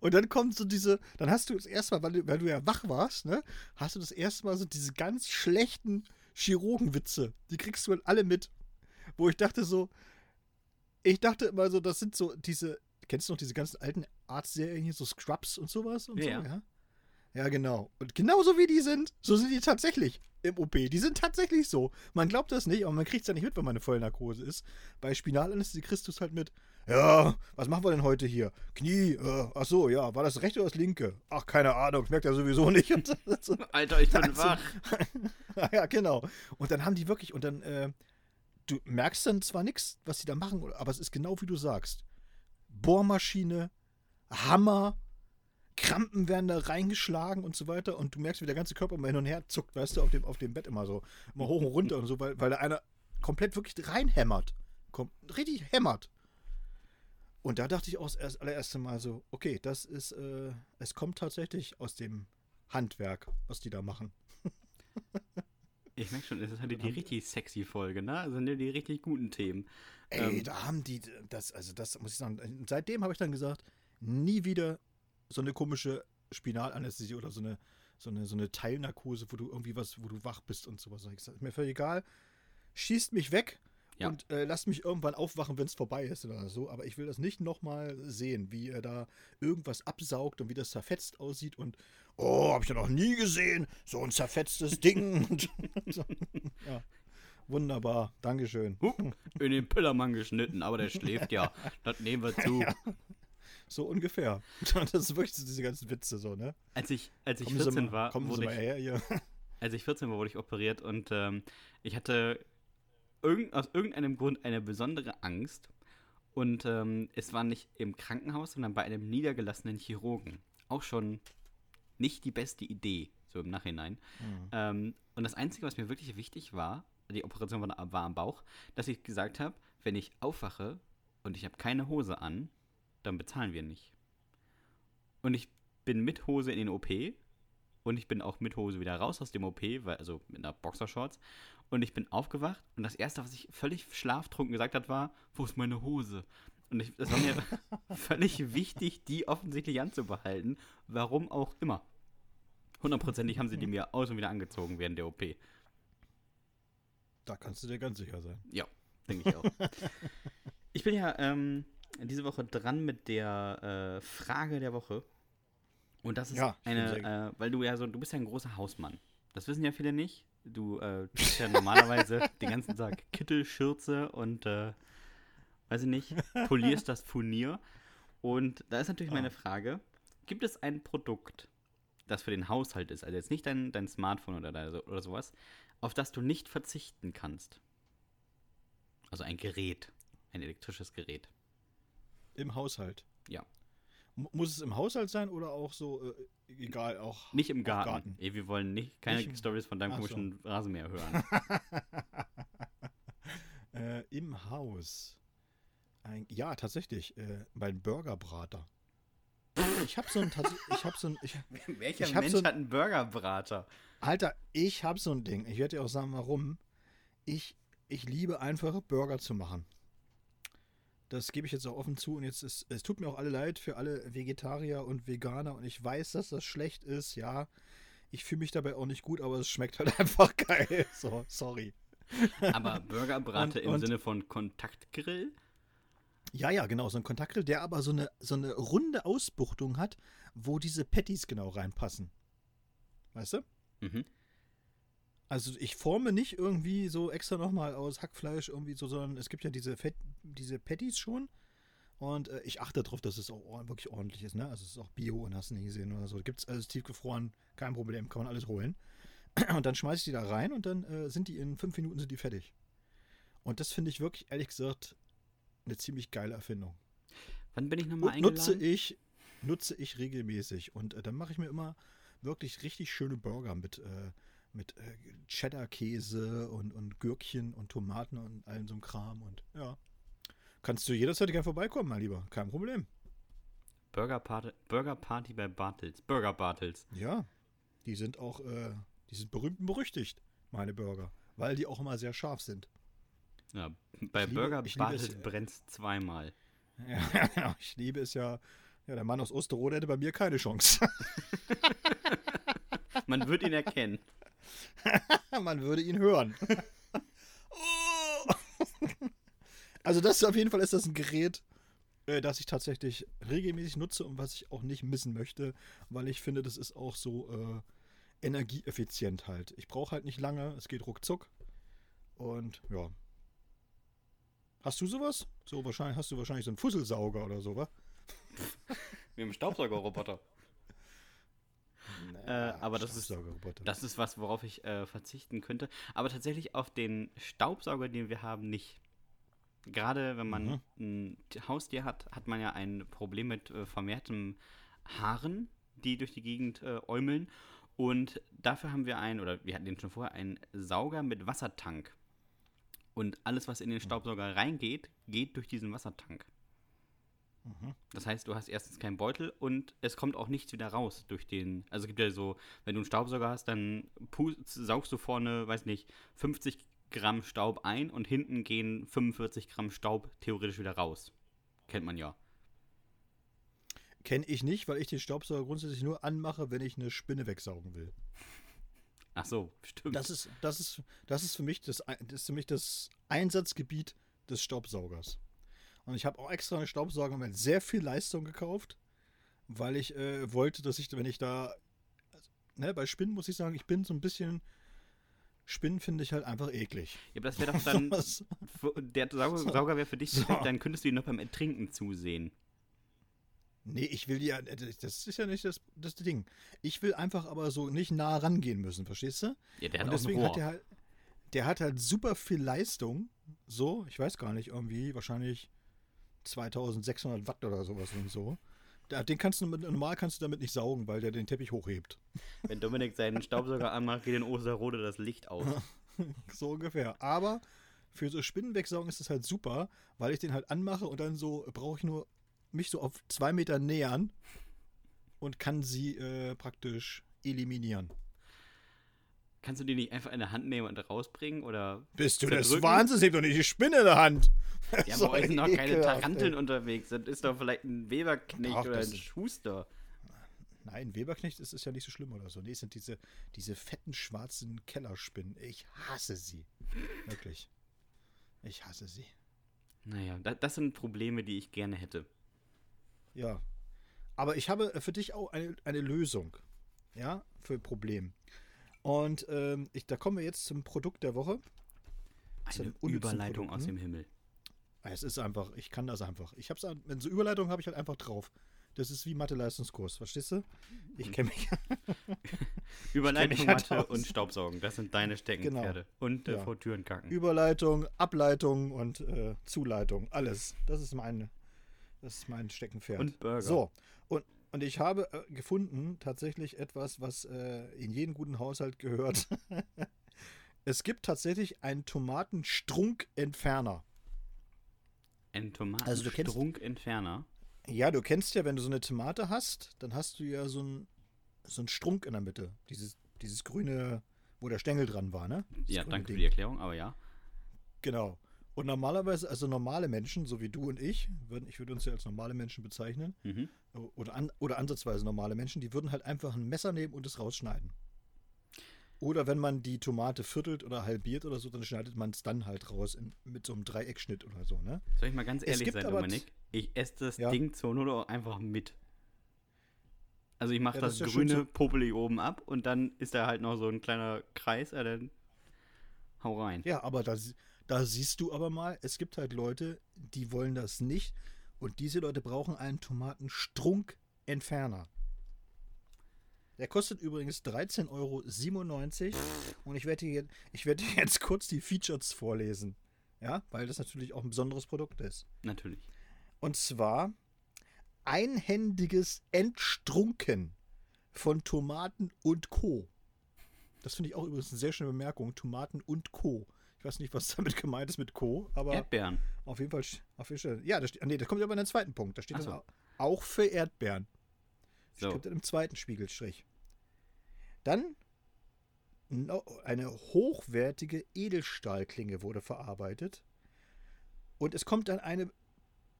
Und dann kommt so diese, dann hast du das erste Mal, weil du, weil du ja wach warst, ne, hast du das erste Mal so diese ganz schlechten Chirurgenwitze. Die kriegst du halt alle mit. Wo ich dachte so, ich dachte immer so, das sind so diese, kennst du noch diese ganzen alten Arztserien hier, so Scrubs und sowas und Ja, so, ja. ja? Ja, genau. Und genauso wie die sind, so sind die tatsächlich im OP. Die sind tatsächlich so. Man glaubt das nicht, aber man kriegt es ja nicht mit, wenn man eine Vollnarkose ist. Bei Spinalanästhesie kriegst du es halt mit. Ja, was machen wir denn heute hier? Knie, äh, ach so, ja, war das rechte oder das linke? Ach, keine Ahnung, ich merke ja sowieso nicht. So. Alter, ich bin Also- wach. ja, genau. Und dann haben die wirklich, und dann, äh, du merkst dann zwar nichts, was sie da machen, aber es ist genau wie du sagst. Bohrmaschine, Hammer, Krampen werden da reingeschlagen und so weiter und du merkst, wie der ganze Körper immer hin und her zuckt, weißt du, auf dem, auf dem Bett immer so, immer hoch und runter und so, weil, weil da einer komplett wirklich reinhämmert. Kom richtig hämmert. Und da dachte ich auch das allererste Mal so, okay, das ist, äh, es kommt tatsächlich aus dem Handwerk, was die da machen. Ich merke schon, das ist halt die richtig sexy Folge, ne? Also ne, die richtig guten Themen. Ey, Ähm. da haben die das, also das muss ich sagen. Seitdem habe ich dann gesagt, nie wieder so eine komische Spinalanästhesie oder so eine, so eine, so eine Teilnarkose, wo du irgendwie was, wo du wach bist und sowas. Ich gesagt, ist mir völlig egal. Schießt mich weg Ja. und äh, lasst mich irgendwann aufwachen, wenn es vorbei ist oder so. Aber ich will das nicht nochmal sehen, wie er da irgendwas absaugt und wie das zerfetzt aussieht und oh, habe ich ja noch nie gesehen, so ein zerfetztes Ding. ja. Wunderbar, Dankeschön. Hup, in den Pillermann geschnitten, aber der schläft ja. Das nehmen wir zu. So ungefähr. Das ist wirklich so diese ganzen Witze so, ne? Als ich, als ich Kommen Sie 14 mal, war, kommen Sie wurde mal ich, her hier. als ich 14 war, wurde ich operiert und ähm, ich hatte irgend, aus irgendeinem Grund eine besondere Angst. Und ähm, es war nicht im Krankenhaus, sondern bei einem niedergelassenen Chirurgen. Auch schon nicht die beste Idee, so im Nachhinein. Ähm, und das Einzige, was mir wirklich wichtig war, die Operation war, war am Bauch, dass ich gesagt habe, wenn ich aufwache und ich habe keine Hose an, dann bezahlen wir nicht. Und ich bin mit Hose in den OP und ich bin auch mit Hose wieder raus aus dem OP, weil, also mit einer Boxershorts. Und ich bin aufgewacht und das Erste, was ich völlig schlaftrunken gesagt hat, war, wo ist meine Hose? Und ich, es war mir völlig wichtig, die offensichtlich anzubehalten, warum auch immer. Hundertprozentig haben sie die mir aus und wieder angezogen während der OP. Da kannst du dir ganz sicher sein. Ja, denke ich auch. ich bin ja ähm, diese Woche dran mit der äh, Frage der Woche. Und das ist Ja, eine, äh, weil du ja so, du bist ja ein großer Hausmann. Das wissen ja viele nicht. Du äh, trägst ja normalerweise den ganzen Tag Kittel, Schürze und, äh, weiß ich nicht, polierst das Furnier. Und da ist natürlich Ah. meine Frage, gibt es ein Produkt, das für den Haushalt ist, also jetzt nicht dein, dein Smartphone oder, dein- oder sowas, auf das du nicht verzichten kannst? Also ein Gerät, ein elektrisches Gerät. Im Haushalt. Ja. Muss es im Haushalt sein oder auch so, äh, egal, auch. Nicht im auch Garten. Ey, wir wollen nicht, keine Nicht Stories von deinem Ach so. komischen Rasenmäher hören. äh, Im Haus. Ein, ja, tatsächlich. Äh, mein Burgerbrater. Ich hab so ein. Ich hab so ein. Ich, Welcher Ich Mensch so ein- hat einen Burgerbrater? Alter, ich hab so ein Ding. Ich werde dir auch sagen, warum. Ich, ich liebe einfach Burger zu machen. Das gebe ich jetzt auch offen zu. Und jetzt ist, es tut mir auch alle leid für alle Vegetarier und Veganer. Und ich weiß, dass das schlecht ist. Ja, ich fühle mich dabei auch nicht gut, aber es schmeckt halt einfach geil. So, sorry. Aber Burgerbrater Und- im und- Sinne von Kontaktgrill? Ja, ja, genau, so ein Kontaktgrill, der aber so eine, so eine runde Ausbuchtung hat, wo diese Patties genau reinpassen. Weißt du? Mhm. Also ich forme nicht irgendwie so extra nochmal aus Hackfleisch irgendwie so, sondern es gibt ja diese, Fett, diese Patties schon. Und äh, ich achte darauf, dass es auch wirklich ordentlich ist. Ne? Also es ist auch Bio und hast du nie gesehen oder so. Gibt es alles tiefgefroren, kein Problem, kann man alles holen. Und dann schmeiße ich die da rein und dann äh, sind die in fünf Minuten sind die fertig. Und das finde ich wirklich, ehrlich gesagt, eine ziemlich geile Erfindung. Wann bin ich nochmal Und nutze eingeladen? ich, nutze ich regelmäßig. Und äh, dann mache ich mir immer wirklich richtig schöne Burger mit, äh, mit äh, Cheddar-Käse und, und Gürkchen und Tomaten und allem so einem Kram. Und ja. Kannst du jederzeit gerne vorbeikommen, mein Lieber. Kein Problem. Burger Party, Burger Party bei Bartels. Burger Bartels. Ja. Die sind auch, äh, die sind berühmt und berüchtigt, meine Burger. Weil die auch immer sehr scharf sind. Ja, bei Ich Burger liebe es, Bartels äh, brennt's zweimal. Ja, genau. Ich liebe es ja. Ja, der Mann aus Osterode hätte bei mir keine Chance. Man wird ihn erkennen. Man würde ihn hören. Also das ist auf jeden Fall ist das ein Gerät, äh, das ich tatsächlich regelmäßig nutze und was ich auch nicht missen möchte, weil ich finde, das ist auch so äh, energieeffizient halt. Ich brauche halt nicht lange, es geht ruckzuck. Und ja. Hast du sowas? So wahrscheinlich hast du wahrscheinlich so einen Fusselsauger oder so, wa? Wie im Staubsaugerroboter. Äh, aber das ist-. Das ist was, worauf ich äh, verzichten könnte. Aber tatsächlich auf den Staubsauger, den wir haben, nicht. Gerade wenn man Mhm. ein Haustier hat, hat man ja ein Problem mit äh, vermehrtem Haaren, die durch die Gegend äh, äumeln. Und dafür haben wir einen, oder wir hatten den schon vorher, einen Sauger mit Wassertank. Und alles, was in den Staubsauger reingeht, geht durch diesen Wassertank. Mhm. Das heißt, du hast erstens keinen Beutel und es kommt auch nichts wieder raus durch den. Also es gibt ja so, wenn du einen Staubsauger hast, dann saugst du vorne, weiß nicht, 50 Gramm Staub ein und hinten gehen 45 Gramm Staub theoretisch wieder raus. Kennt man ja. Kenne ich nicht, weil ich den Staubsauger grundsätzlich nur anmache, wenn ich eine Spinne wegsaugen will. Ach so, stimmt. Das ist, das ist, das ist für mich das, das ist für mich das Einsatzgebiet des Staubsaugers. Und ich habe auch extra einen Staubsauger mit sehr viel Leistung gekauft, weil ich äh, wollte, dass ich, wenn ich da, also, ne, bei Spinnen muss ich sagen, ich bin so ein bisschen, Spinnen finde ich halt einfach eklig. ja, aber das wäre doch dann, der Sauger, So. Sauger wäre für dich So. dann könntest du ihn noch beim Ertrinken zusehen. Nee, ich will ja, das ist ja nicht das, das Ding. Ich will einfach aber so nicht nah rangehen müssen, verstehst du? Ja, der Und hat auch ein deswegen hat der halt, der hat halt super viel Leistung. So, ich weiß gar nicht, irgendwie wahrscheinlich 2600 Watt oder sowas und so. Den kannst du mit, normal kannst du damit nicht saugen, weil der den Teppich hochhebt. Wenn Dominik seinen Staubsauger anmacht, geht in Osterrode das Licht aus. So ungefähr. Aber für so Spinnen wegsaugen ist das halt super, weil ich den halt anmache und dann so brauche ich nur mich so auf zwei Meter nähern und kann sie äh, praktisch eliminieren. Kannst du die nicht einfach in der Hand nehmen und rausbringen? Oder Bist du Zerdrücken? Wahnsinns? Heb doch nicht die Spinne in der Hand. Ja, bei euch sind noch keine Taranteln ey. unterwegs. Das ist doch vielleicht ein Weberknecht Ach, oder das ein Schuster. Nein, Weberknecht ist, ist ja nicht so schlimm oder so. Nee, es sind diese, diese fetten schwarzen Kellerspinnen. Ich hasse sie. Wirklich. Ich hasse sie. Naja, das, das sind Probleme, die ich gerne hätte. Ja. Aber ich habe für dich auch eine, eine Lösung. Ja, für ein Problem. Und ähm, ich, da kommen wir jetzt zum Produkt der Woche. Eine Überleitung aus Produkten. dem Himmel. Es ist einfach, ich kann das einfach. Ich hab's, wenn so Überleitung habe ich halt einfach drauf. Das ist wie Mathe-Leistungskurs, verstehst du? Ich kenne mich. Überleitung, mich halt Mathe aus. und Staubsaugen. Das sind deine Steckenpferde. Und äh, Ja. vor Türen kacken. Überleitung, Ableitung und äh, Zuleitung. Alles. Das ist mein, das ist mein Steckenpferd. Und Burger. So, und, ich habe äh, gefunden tatsächlich etwas, was äh, in jeden guten Haushalt gehört. es gibt tatsächlich einen Tomatenstrunkentferner. Ein Also Tomatenstrunkentferner. Ja, du kennst ja, wenn du so eine Tomate hast, dann hast du ja so einen so einen Strunk in der Mitte. Dieses, dieses grüne, wo der Stängel dran war, ne? Das Ja, danke für Ding. die Erklärung, aber ja. Genau. Und normalerweise, also normale Menschen, so wie du und ich, würden, ich würde uns ja als normale Menschen bezeichnen, Mhm. oder, an, oder ansatzweise normale Menschen, die würden halt einfach ein Messer nehmen und es rausschneiden. Oder wenn man die Tomate viertelt oder halbiert oder so, dann schneidet man es dann halt raus in, mit so einem Dreieckschnitt oder so, ne? Soll ich mal ganz ehrlich sein, Dominik? Ich esse das Ja. Ding zur Not auch einfach mit. Also ich mache Ja, das das, ja grüne so- Popeli oben ab und dann ist da halt noch so ein kleiner Kreis, ja, dann hau rein. Ja, aber da, sie- da siehst du aber mal, es gibt halt Leute, die wollen das nicht und diese Leute brauchen einen Tomatenstrunkentferner. Der kostet übrigens 13,97 Euro und ich werde, hier, ich werde dir jetzt kurz die Features vorlesen. Ja, weil das natürlich auch ein besonderes Produkt ist. Natürlich. Und zwar einhändiges Entstrunken von Tomaten und Co. Das finde ich auch übrigens eine sehr schöne Bemerkung. Tomaten und Co. Ich weiß nicht, was damit gemeint ist mit Co. Aber Erdbeeren. auf jeden Fall. Auf jeden Fall ja, das, nee, das kommt aber in den zweiten Punkt. Da steht so. au- auch für Erdbeeren. Das So. kommt dann im zweiten Spiegelstrich. Dann eine hochwertige Edelstahlklinge wurde verarbeitet. Und es kommt dann eine,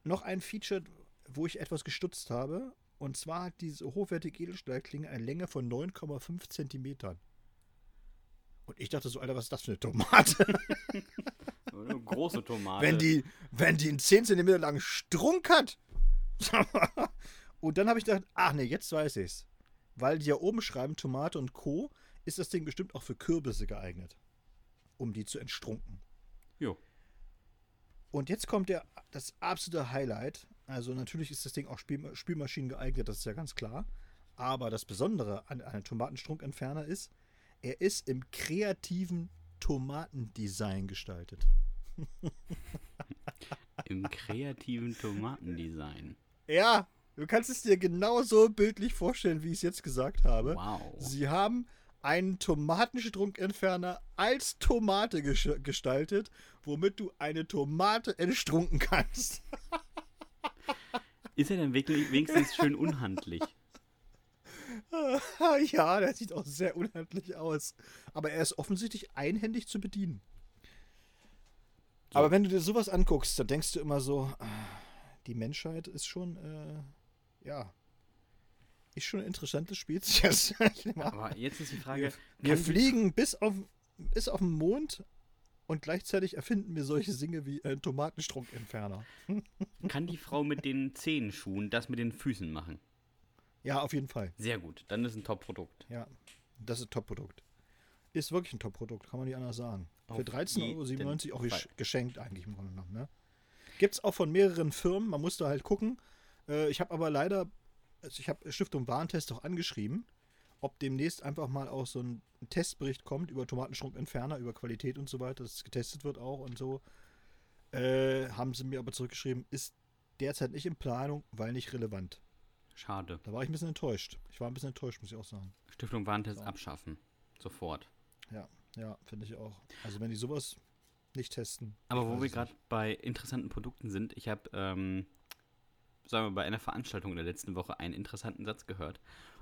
noch ein Feature, wo ich etwas gestutzt habe. Und zwar hat diese hochwertige Edelstahlklinge eine Länge von 9,5 Zentimetern. Und ich dachte so, Alter, was ist das für eine Tomate? Eine große Tomate. wenn, die, wenn die einen 10 cm langen Strunk hat. und dann habe ich gedacht, ach nee, jetzt weiß ich's. Weil die ja oben schreiben Tomate und Co., ist das Ding bestimmt auch für Kürbisse geeignet. Um die zu entstrunken. Jo. Und jetzt kommt der, das absolute Highlight. Also natürlich ist das Ding auch Spiel, Spülmaschinen geeignet, das ist ja ganz klar. Aber das Besondere an einem Tomatenstrunkentferner ist, er ist im kreativen Tomatendesign gestaltet. Im kreativen Tomatendesign. Ja, du kannst es dir genauso bildlich vorstellen, wie ich es jetzt gesagt habe. Wow. Sie haben einen Tomatenstrunkentferner als Tomate gestaltet, womit du eine Tomate entstrunken kannst. Ist er denn wirklich wenigstens schön unhandlich? ja, der sieht auch sehr unhandlich aus. Aber er ist offensichtlich einhändig zu bedienen. So. Aber wenn du dir sowas anguckst, dann denkst du immer so, ah, die Menschheit ist schon, äh, ja, ist schon eine interessante Spezies. Aber jetzt ist die Frage, Wir die- fliegen bis auf, bis auf den Mond und gleichzeitig erfinden wir solche Dinge wie ein Tomatenstrunkentferner. kann die Frau mit den Zehenschuhen das mit den Füßen machen? Ja, auf jeden Fall. Sehr gut, dann ist ein Top-Produkt. Ja, das ist ein Top-Produkt. Ist wirklich ein Top-Produkt, kann man nicht anders sagen. Für Auf 13,97 Euro auch Fall. geschenkt eigentlich im Grunde genommen. Ne? Gibt es auch von mehreren Firmen, man muss da halt gucken. Äh, ich habe aber leider, also ich habe Stiftung Warentest auch angeschrieben, ob demnächst einfach mal auch so ein Testbericht kommt über Tomatenstrunkentferner, über Qualität und so weiter, dass es getestet wird auch und so. Äh, haben sie mir aber zurückgeschrieben, ist derzeit nicht in Planung, weil nicht relevant. Schade. Da war ich ein bisschen enttäuscht. Ich war ein bisschen enttäuscht, muss ich auch sagen. Stiftung Warentest So. abschaffen. Sofort. Ja, ja, finde ich auch. Also wenn die sowas nicht testen. Aber wo wir gerade bei interessanten Produkten sind, ich habe, ähm, sagen wir, bei einer Veranstaltung in der letzten Woche einen interessanten Satz gehört.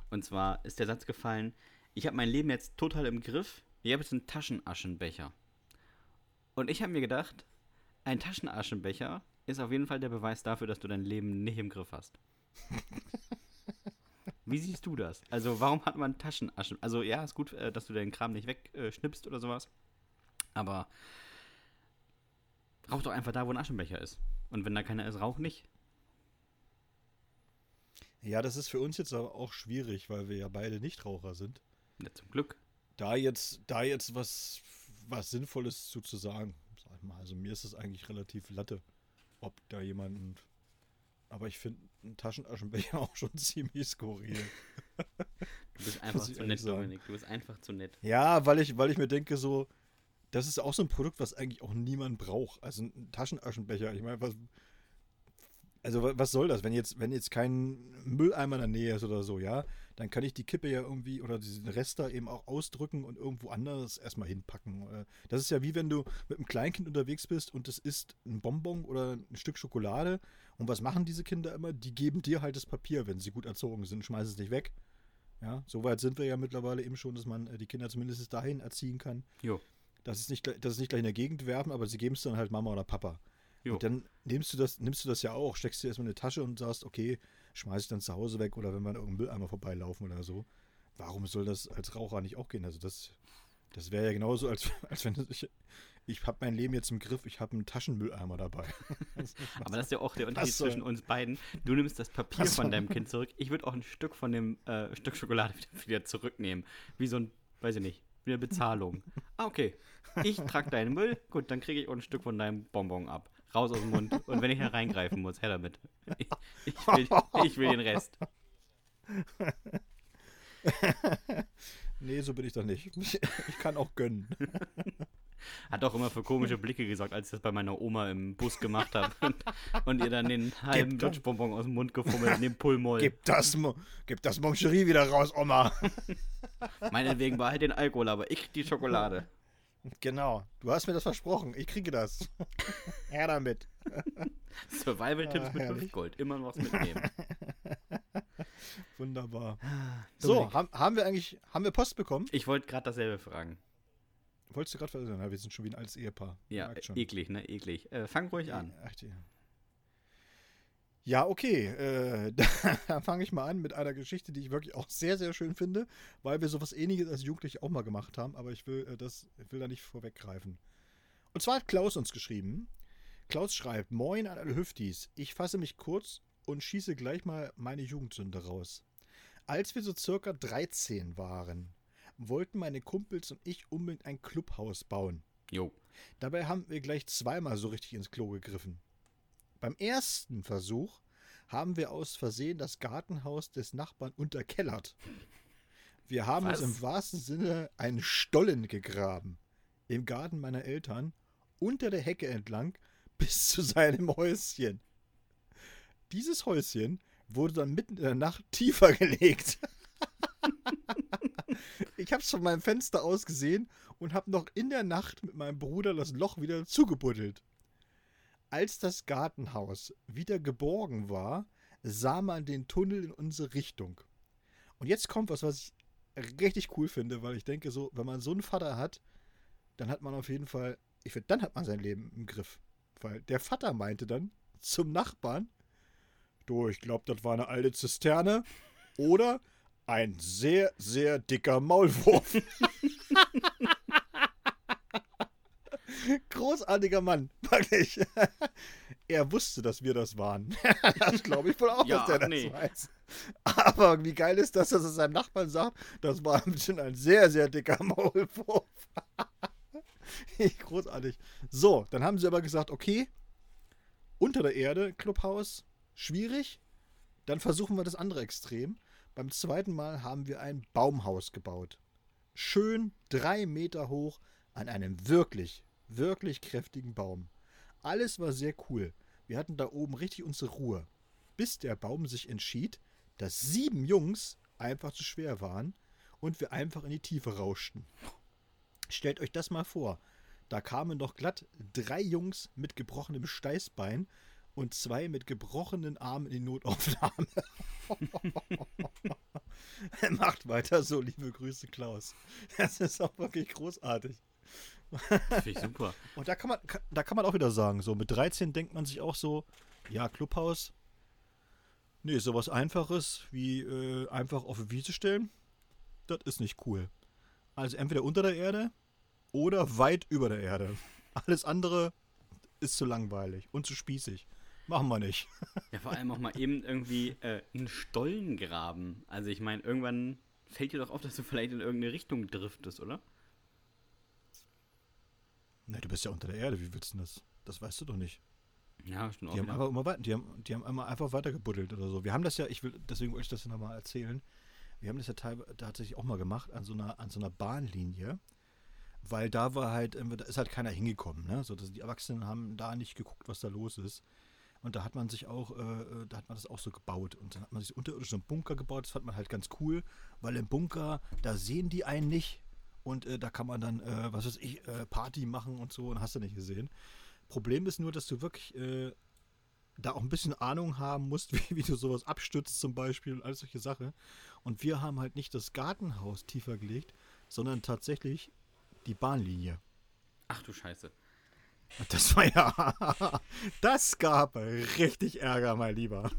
Und zwar ist der Satz gefallen, ich habe mein Leben jetzt total im Griff, ich habe jetzt einen Taschenaschenbecher. Und ich habe mir gedacht, ein Taschenaschenbecher ist auf jeden Fall der Beweis dafür, dass du dein Leben nicht im Griff hast. Wie siehst du das? Also, warum hat man Taschenaschen? Also, ja, ist gut, äh, dass du deinen Kram nicht wegschnippst oder sowas. Aber rauch doch einfach da, wo ein Aschenbecher ist. Und wenn da keiner ist, rauch nicht. Ja, das ist für uns jetzt aber auch schwierig, weil wir ja beide Nichtraucher sind. Ja, zum Glück. da jetzt, da jetzt was, was Sinnvolles zu, zu sagen, sag mal, also mir ist es eigentlich relativ latte, ob da jemand. Aber ich finde einen Taschenaschenbecher auch schon ziemlich skurril. Du bist einfach zu nett, sagen. Dominik. Du bist einfach zu nett. Ja, weil ich, weil ich mir denke, so, das ist auch so ein Produkt, was eigentlich auch niemand braucht. Also ein Taschenaschenbecher, ich meine, was. Also wa- was soll das, wenn jetzt, wenn jetzt kein Mülleimer in der Nähe ist oder so, ja, dann kann ich die Kippe ja irgendwie oder diesen Rest da eben auch ausdrücken und irgendwo anders erstmal hinpacken. Äh, Das ist ja wie wenn du mit einem Kleinkind unterwegs bist und es isst ein Bonbon oder ein Stück Schokolade. Und was machen diese Kinder immer? Die geben dir halt das Papier, wenn sie gut erzogen sind, schmeißen es nicht weg. Ja, so weit sind wir ja mittlerweile eben schon, dass man äh, die Kinder zumindest dahin erziehen kann, Jo. dass es nicht, gleich- dass es nicht gleich in der Gegend werfen, aber sie geben es dann halt Mama oder Papa. Jo. Und dann nimmst du das, nimmst du das ja auch, steckst dir erstmal in eine Tasche und sagst, okay, schmeiß ich dann zu Hause weg oder wenn wir an irgendeinem Mülleimer vorbeilaufen oder so. Warum soll das als Raucher nicht auch gehen? Also das, das wäre ja genauso, als, als wenn ich, ich habe mein Leben jetzt im Griff, ich habe einen Taschenmülleimer dabei. Aber das ist ja auch der Unterschied zwischen uns beiden. Du nimmst das Papier von deinem Kind zurück. Ich würde auch ein Stück von dem äh, Stück Schokolade wieder, wieder zurücknehmen. Wie so ein, weiß ich nicht, wie eine Bezahlung. Ah, okay. Ich trage deinen Müll. Gut, dann kriege ich auch ein Stück von deinem Bonbon ab. Raus aus dem Mund. Und wenn ich da reingreifen muss, her damit. Ich, ich, will, ich will den Rest. nee, so bin ich doch nicht. Ich, kann auch gönnen. Hat auch immer für komische Blicke gesorgt, als ich das bei meiner Oma im Bus gemacht habe. Und, und ihr dann den halben. Lutschbonbon aus dem Mund gefummelt in den Pullmoll. Gib das, gib das Moncherie wieder raus, Oma. Meinetwegen behalt den Alkohol, aber ich die Schokolade. Genau, du hast mir das versprochen. Ich kriege das. Her damit. Survival-Tipps Ah, mit herrlich. Hüftgold. Immer was mitnehmen. Wunderbar. So, Dominik. haben, haben wir eigentlich, haben wir Post bekommen? Ich wollte gerade dasselbe fragen. Wolltest du gerade versuchen? Ja, wir sind schon wie ein altes Ehepaar. Ja, eklig, ne? Eklig. Äh, fang ruhig an. Ach, die- Ja, okay. Äh, da fange ich mal an mit einer Geschichte, die ich wirklich auch sehr, sehr schön finde, weil wir sowas ähnliches als Jugendliche auch mal gemacht haben, aber ich will, äh, das, ich will da nicht vorweggreifen. Und zwar hat Klaus uns geschrieben. Klaus schreibt: Moin an alle Hüftis. Ich fasse mich kurz und schieße gleich mal meine Jugendsünde raus. Als wir so circa 13 waren, wollten meine Kumpels und ich unbedingt ein Clubhaus bauen. Jo. Dabei haben wir gleich zweimal so richtig ins Klo gegriffen. Beim ersten Versuch haben wir aus Versehen das Gartenhaus des Nachbarn unterkellert. Wir haben Was? uns im wahrsten Sinne einen Stollen gegraben. Im Garten meiner Eltern, unter der Hecke entlang, bis zu seinem Häuschen. Dieses Häuschen wurde dann mitten in der Nacht tiefer gelegt. ich habe es von meinem Fenster aus gesehen und habe noch in der Nacht mit meinem Bruder das Loch wieder zugebuddelt. Als das Gartenhaus wieder geborgen war, sah man den Tunnel in unsere Richtung. Und jetzt kommt was, was ich richtig cool finde, weil ich denke, so, wenn man so einen Vater hat, dann hat man auf jeden Fall, ich finde, dann hat man sein Leben im Griff. Weil der Vater meinte dann zum Nachbarn, du, ich glaube, das war eine alte Zisterne oder ein sehr, sehr dicker Maulwurf. Großartiger Mann, wirklich. Er wusste, dass wir das waren. Das glaube ich wohl auch, Ja, dass der das nee. weiß. Aber wie geil ist das, dass er seinem Nachbarn sagt, das war ein bisschen ein sehr, sehr dicker Maulwurf. Großartig. So, dann haben sie aber gesagt, okay, unter der Erde, Clubhaus, schwierig. Dann versuchen wir das andere Extrem. Beim zweiten Mal haben wir ein Baumhaus gebaut. Schön drei Meter hoch an einem wirklich, wirklich kräftigen Baum. Alles war sehr cool. Wir hatten da oben richtig unsere Ruhe. Bis der Baum sich entschied, dass sieben Jungs einfach zu schwer waren und wir einfach in die Tiefe rauschten. Stellt euch das mal vor. Da kamen doch glatt drei Jungs mit gebrochenem Steißbein und zwei mit gebrochenen Armen in die Notaufnahme. Macht weiter so, liebe Grüße, Klaus. Das ist auch wirklich großartig. Finde ich super. Und da kann man, da kann man auch wieder sagen, so mit 13 denkt man sich auch so, ja, Clubhaus, nee, sowas Einfaches wie äh, einfach auf die Wiese stellen, das ist nicht cool. Also entweder unter der Erde oder weit über der Erde. Alles andere ist zu langweilig und zu spießig. Machen wir nicht. Ja, vor allem auch mal eben irgendwie äh, einen Stollen graben. Also ich meine, irgendwann fällt dir doch auf, dass du vielleicht in irgendeine Richtung driftest, oder? Ne, du bist ja unter der Erde, wie willst du das? Das weißt du doch nicht. Ja, stimmt Die haben einfach immer weiter, die haben, die haben einmal einfach weitergebuddelt oder so. Wir haben das ja, ich will, deswegen wollte ich das ja nochmal erzählen. Wir haben das ja teilweise tatsächlich auch mal gemacht an so einer, an so einer Bahnlinie, weil da war halt, da ist halt keiner hingekommen, ne? So, dass die Erwachsenen haben da nicht geguckt, was da los ist. Und da hat man sich auch, äh, da hat man das auch so gebaut. Und dann hat man sich unterirdisch so einen Bunker gebaut. Das fand man halt ganz cool, weil im Bunker, da sehen die einen nicht. Und äh, da kann man dann, äh, was weiß ich, äh, Party machen und so und hast du nicht gesehen. Problem ist nur, dass du wirklich äh, da auch ein bisschen Ahnung haben musst, wie, wie, du sowas abstützt zum Beispiel und alles solche Sachen. Und wir haben halt nicht das Gartenhaus tiefer gelegt, sondern tatsächlich die Bahnlinie. Ach du Scheiße. Das war ja. Das gab richtig Ärger, mein Lieber.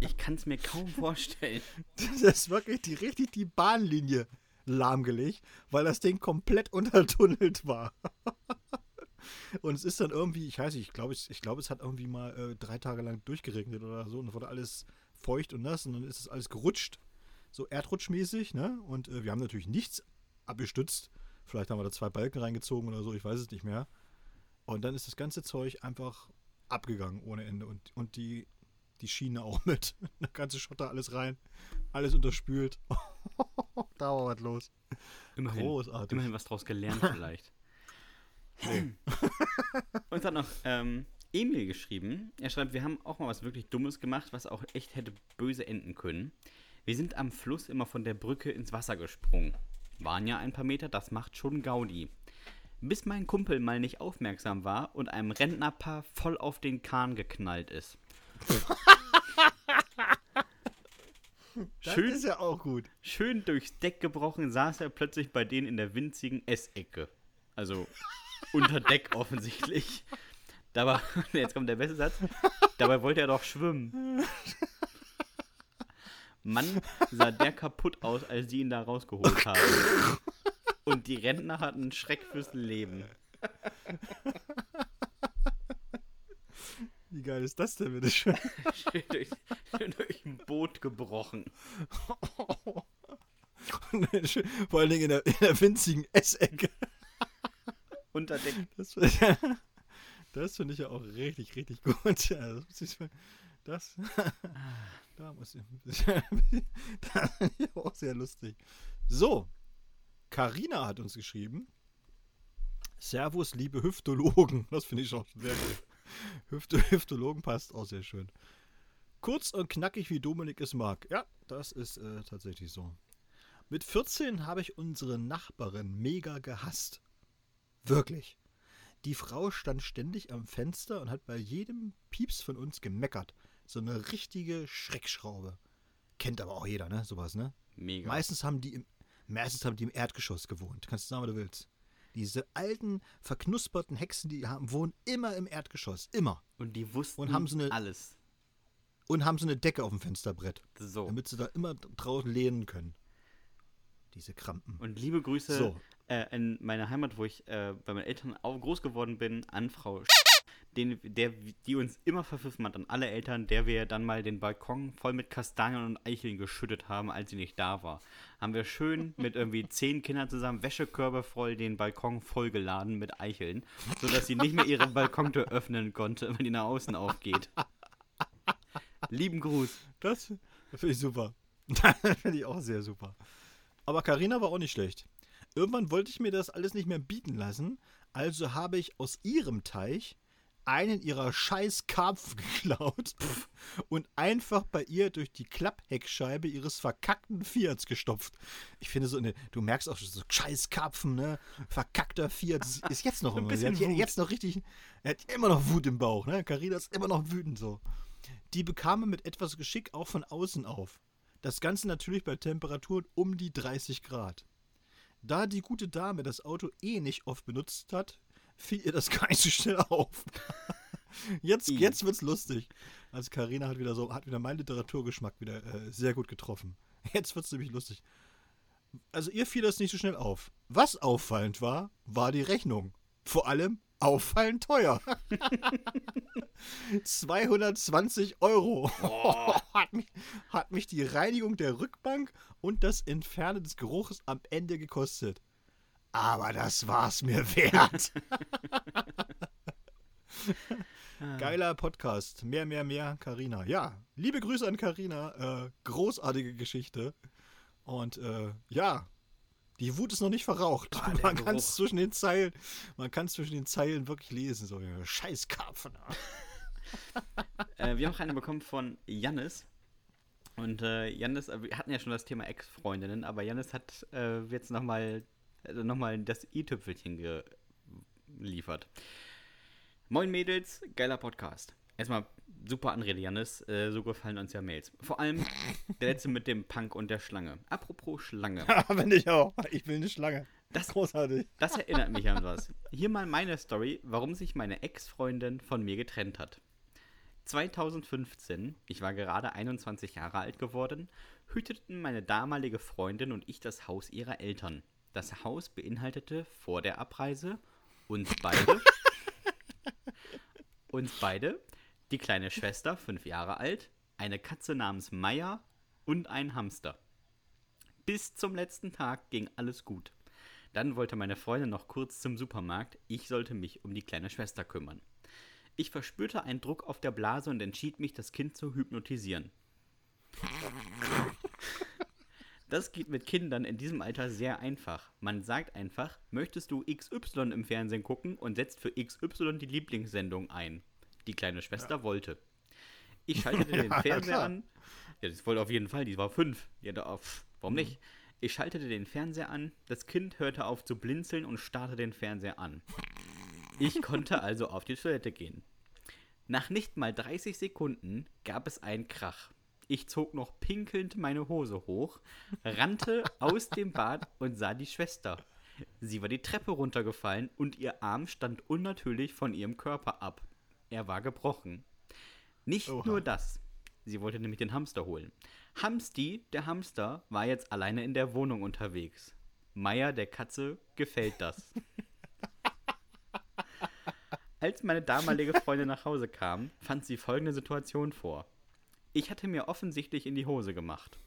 Ich kann es mir kaum vorstellen. Das ist wirklich die, richtig die Bahnlinie lahmgelegt, weil das Ding komplett untertunnelt war. Und es ist dann irgendwie, ich weiß nicht, ich glaube, ich, ich glaube, es hat irgendwie mal äh, drei Tage lang durchgeregnet oder so und dann wurde alles feucht und nass und dann ist es alles gerutscht, so erdrutschmäßig, ne? Und äh, wir haben natürlich nichts abgestützt. Vielleicht haben wir da zwei Balken reingezogen oder so, ich weiß es nicht mehr. Und dann ist das ganze Zeug einfach abgegangen ohne Ende und, und die, die Schiene auch mit. Der ganze Schotter, alles rein, alles unterspült. da war was los. Immerhin, Großartig. immerhin was draus gelernt vielleicht. Nee. Uns hat noch ähm, Emil geschrieben. Er schreibt, wir haben auch mal was wirklich Dummes gemacht, was auch echt hätte böse enden können. Wir sind am Fluss immer von der Brücke ins Wasser gesprungen. Waren ja ein paar Meter, das macht schon Gaudi. Bis mein Kumpel mal nicht aufmerksam war und einem Rentnerpaar voll auf den Kahn geknallt ist. Das schön, ist ja auch gut. schön durchs Deck gebrochen saß er plötzlich bei denen in der winzigen Essecke. Also unter Deck offensichtlich. Dabei, jetzt kommt der beste Satz. Dabei wollte er doch schwimmen. Mann, sah der kaputt aus, als die ihn da rausgeholt haben. Und die Rentner hatten einen Schreck fürs Leben. Wie geil ist das denn, bitte schön? Schön durch, schön durch ein Boot gebrochen. Vor allen Dingen in der, in der winzigen Essecke. Unter Deck. Das, das finde ich ja auch richtig, richtig gut. Ja, das muss ich, das, da muss ich, das ich auch sehr lustig. So, Karina hat uns geschrieben. Servus, liebe Hüftologen. Das finde ich auch sehr gut. Hüft Hüftologen passt auch sehr schön. Kurz und knackig, wie Dominik es mag. Ja, das ist äh, tatsächlich so. Mit 14 habe ich unsere Nachbarin mega gehasst. Wirklich. Die Frau stand ständig am Fenster und hat bei jedem Pieps von uns gemeckert. So eine richtige Schreckschraube. Kennt aber auch jeder, ne? Sowas, ne? Mega. Meistens haben die im, meistens haben die im Erdgeschoss gewohnt. Kannst du sagen, was du willst. Diese alten, verknusperten Hexen, die haben, wohnen immer im Erdgeschoss. Immer. Und die wussten Und haben so eine- alles. Und haben so eine Decke auf dem Fensterbrett. So. Damit sie da immer draußen lehnen können. Diese Krampen. Und liebe Grüße So. äh, in meiner Heimat, wo ich äh, bei meinen Eltern auch groß geworden bin, an Frau den, der, die uns immer verpfiffen hat, an alle Eltern, der wir dann mal den Balkon voll mit Kastanien und Eicheln geschüttet haben, als sie nicht da war. Haben wir schön mit irgendwie zehn Kindern zusammen Wäschekörbe voll den Balkon vollgeladen mit Eicheln, sodass sie nicht mehr ihre Balkontür öffnen konnte, wenn die nach außen aufgeht. Lieben Gruß. Das finde ich super. Das finde ich auch sehr super. Aber Karina war auch nicht schlecht. Irgendwann wollte ich mir das alles nicht mehr bieten lassen, also habe ich aus ihrem Teich einen ihrer scheiß Karpfen geklaut und einfach bei ihr durch die Klappheckscheibe ihres verkackten Fiats gestopft. Ich finde so eine, du merkst auch so scheiß Karpfen, ne? Verkackter Fiat ist jetzt noch Ein immer. Hat jetzt noch richtig, er hat immer noch Wut im Bauch, ne? Carina ist immer noch wütend so. Die bekamen mit etwas Geschick auch von außen auf. Das Ganze natürlich bei Temperaturen um die 30 Grad. Da die gute Dame das Auto eh nicht oft benutzt hat, fiel ihr das gar nicht so schnell auf. Jetzt, I. jetzt wird's lustig. Also Karina hat wieder so, hat wieder meinen Literaturgeschmack wieder äh, sehr gut getroffen. Jetzt wird's nämlich lustig. Also ihr fiel das nicht so schnell auf. Was auffallend war, war die Rechnung. Vor allem auffallend teuer. 220 Euro Oh. hat, mich, hat mich die Reinigung der Rückbank und das Entfernen des Geruches am Ende gekostet. Aber das war's mir wert. Geiler Podcast. Mehr, mehr, mehr, Karina. Ja, liebe Grüße an Karina. Äh, großartige Geschichte. Und äh, ja, die Wut ist noch nicht verraucht. Ah, man kann es zwischen den Zeilen, man kann zwischen den Zeilen wirklich lesen. So, scheiß Karpfen. Äh, wir haben auch eine bekommen von Jannis. Und äh, Jannis, äh, wir hatten ja schon das Thema Ex-Freundinnen, aber Jannis hat äh, jetzt nochmal also noch mal das i-Tüpfelchen geliefert. Moin Mädels, geiler Podcast. Erstmal super Anrede, Jannis. Äh, so gefallen uns ja Mails. Vor allem der letzte mit dem Punk und der Schlange. Apropos Schlange. Wenn ich auch. Ich will eine Schlange. Das Großartig. Das erinnert mich an was. Hier mal meine Story, warum sich meine Ex-Freundin von mir getrennt hat. 2015, ich war gerade 21 Jahre alt geworden, hüteten meine damalige Freundin und ich das Haus ihrer Eltern. Das Haus beinhaltete vor der Abreise uns beide, uns beide, die kleine Schwester, fünf Jahre alt, eine Katze namens Maya und ein Hamster. Bis zum letzten Tag ging alles gut. Dann wollte meine Freundin noch kurz zum Supermarkt. Ich sollte mich um die kleine Schwester kümmern. Ich verspürte einen Druck auf der Blase und entschied mich, das Kind zu hypnotisieren. Das geht mit Kindern in diesem Alter sehr einfach. Man sagt einfach, möchtest du XY im Fernsehen gucken und setzt für XY die Lieblingssendung ein. Die kleine Schwester wollte. Ich schaltete den Ja, Fernseher klar. an. Ja, das wollte auf jeden Fall, die war fünf. Ja, da, pff, warum nicht? Ich schaltete den Fernseher an, das Kind hörte auf zu blinzeln und starrte den Fernseher an. Ich konnte also auf die Toilette gehen. Nach nicht mal 30 Sekunden gab es einen Krach. Ich zog noch pinkelnd meine Hose hoch, rannte aus dem Bad und sah die Schwester. Sie war die Treppe runtergefallen und ihr Arm stand unnatürlich von ihrem Körper ab. Er war gebrochen. Nicht Oha. nur das. Sie wollte nämlich den Hamster holen. Hamsti, der Hamster, war jetzt alleine in der Wohnung unterwegs. Meier, der Katze, gefällt das. Als meine damalige Freundin nach Hause kam, fand sie folgende Situation vor. Ich hatte mir offensichtlich in die Hose gemacht.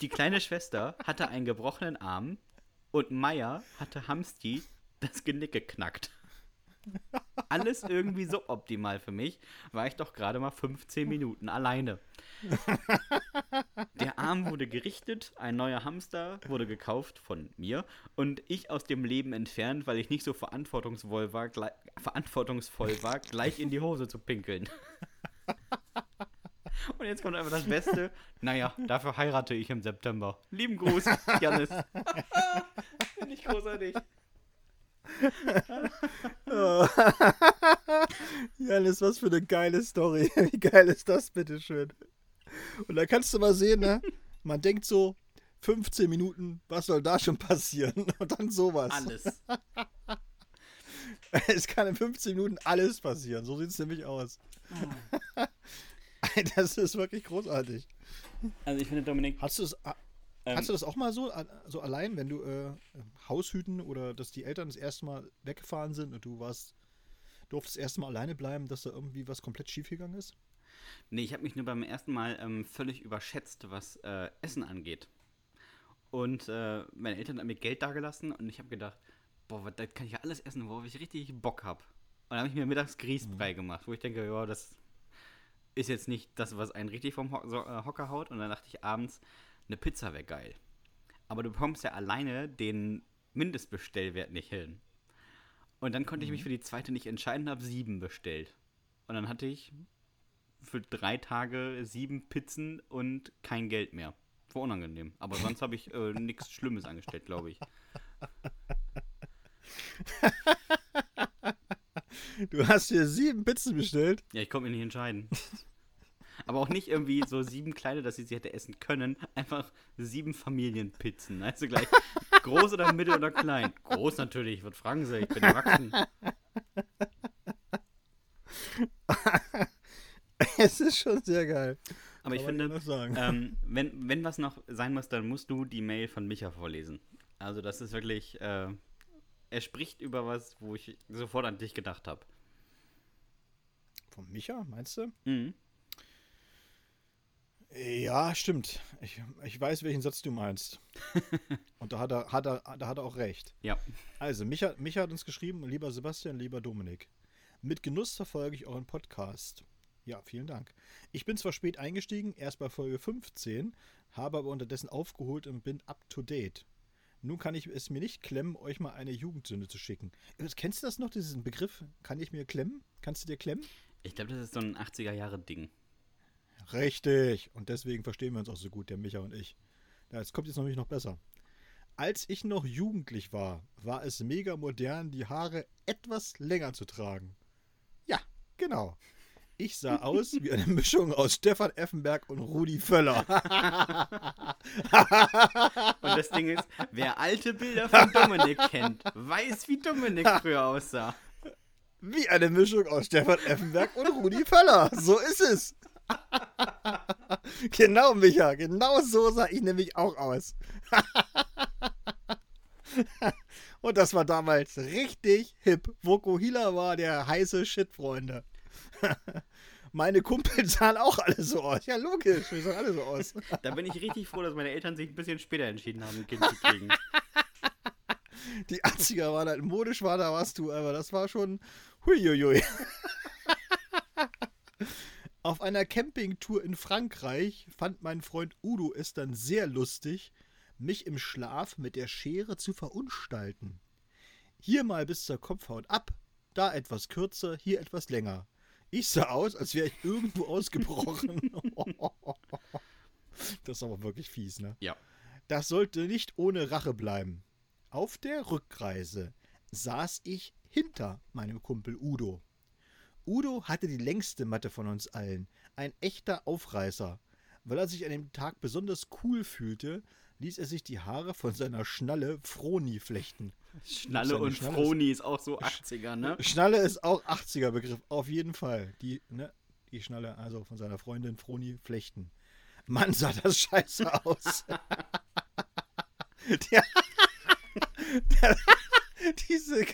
Die kleine Schwester hatte einen gebrochenen Arm und Meier hatte Hamsti das Genick geknackt. Alles irgendwie so optimal für mich, war ich doch gerade mal 15 Minuten alleine. Der Arm wurde gerichtet, ein neuer Hamster wurde gekauft von mir und ich aus dem Leben entfernt, weil ich nicht so verantwortungsvoll war, verantwortungsvoll war gleich in die Hose zu pinkeln. Und jetzt kommt einfach das Beste. Naja, dafür heirate ich im September. Lieben Gruß, Janis. Finde ich großartig. Janis, was für eine geile Story. Wie geil ist das, bitteschön? Und da kannst du mal sehen, ne? Man denkt so, 15 Minuten, was soll da schon passieren? Und dann sowas. Alles. Es kann in 15 Minuten alles passieren. So sieht es nämlich aus. Das ist wirklich großartig. Also ich finde, Dominik, Hast du es ähm, Hast du das auch mal so, a- so allein, wenn du äh, Haushüten oder dass die Eltern das erste Mal weggefahren sind und du warst, durftest das erste Mal alleine bleiben, dass da irgendwie was komplett schief gegangen ist? Nee, ich habe mich nur beim ersten Mal ähm, völlig überschätzt, was äh, Essen angeht. Und äh, meine Eltern haben mir Geld dagelassen und ich habe gedacht, boah, das kann ich ja alles essen, worauf ich richtig Bock habe. Und dann habe ich mir mittags Grießbrei gemacht, wo ich denke, ja, das ist jetzt nicht das, was einen richtig vom Ho so, äh, Hocker haut. Und dann dachte ich abends, eine Pizza wäre geil. Aber du bekommst ja alleine den Mindestbestellwert nicht hin. Und dann konnte ich mich für die zweite nicht entscheiden habe sieben bestellt. Und dann hatte ich für drei Tage sieben Pizzen und kein Geld mehr. War unangenehm. Aber sonst habe ich äh, nichts Schlimmes angestellt, glaube ich. Du hast dir sieben Pizzen bestellt. Ja, ich konnte mich nicht entscheiden. Aber auch nicht irgendwie so sieben kleine, dass ich sie hätte essen können. Einfach sieben Familienpizzen. Also gleich groß oder mittel oder klein. Groß natürlich. Was fragen Sie? Ich bin erwachsen. Es ist schon sehr geil. Aber ich Kann man finde, ähm, wenn, wenn was noch sein muss, dann musst du die Mail von Micha vorlesen. Also das ist wirklich, äh, er spricht über was, wo ich sofort an dich gedacht habe. Von Micha, meinst du? Mhm. Ja, stimmt. Ich, ich weiß, welchen Satz du meinst. Und da hat er, hat er, da hat er auch recht. Ja. Also, Micha, Micha hat uns geschrieben, lieber Sebastian, lieber Dominik. Mit Genuss verfolge ich euren Podcast. Ja, vielen Dank. Ich bin zwar spät eingestiegen, erst bei Folge 15, habe aber unterdessen aufgeholt und bin up to date. Nun kann ich es mir nicht klemmen, euch mal eine Jugendsünde zu schicken. Kennst du das noch, diesen Begriff? Kann ich mir klemmen? Kannst du dir klemmen? Ich glaube, das ist so ein 80er-Jahre-Ding. Richtig. Und deswegen verstehen wir uns auch so gut, der Micha und ich. Ja, jetzt kommt jetzt nämlich noch besser. Als ich noch jugendlich war, war es mega modern, die Haare etwas länger zu tragen. Ja, genau. Ich sah aus wie eine Mischung aus Stefan Effenberg und Rudi Völler. und das Ding ist, wer alte Bilder von Dominik kennt, weiß, wie Dominik früher aussah. Wie eine Mischung aus Stefan Effenberg und Rudi Völler. So ist es. genau, Micha. Genau so sah ich nämlich auch aus. und das war damals richtig hip. Vokuhila war der heiße Shit, Freunde. Meine Kumpels sahen auch alle so aus. Ja, logisch, wir sahen alle so aus. Da bin ich richtig froh, dass meine Eltern sich ein bisschen später entschieden haben, ein Kind zu kriegen. Die 80er waren halt modisch, war da warst du, aber das war schon huiuiui. Auf einer Campingtour in Frankreich fand mein Freund Udo es dann sehr lustig, mich im Schlaf mit der Schere zu verunstalten. Hier mal bis zur Kopfhaut ab, da etwas kürzer, hier etwas länger. Ich sah aus, als wäre ich irgendwo ausgebrochen. das ist aber wirklich fies, ne? Ja. Das sollte nicht ohne Rache bleiben. Auf der Rückreise saß ich hinter meinem Kumpel Udo. Udo hatte die längste Matte von uns allen. Ein echter Aufreißer. Weil er sich an dem Tag besonders cool fühlte, ließ er sich die Haare von seiner Schnalle Froni flechten. Schnalle und Schnalle Froni ist, ist auch so 80er, ne? Schnalle ist auch 80er Begriff, auf jeden Fall. Die, ne, die Schnalle, also von seiner Freundin Froni flechten. Mann, sah das scheiße aus. der, der, diese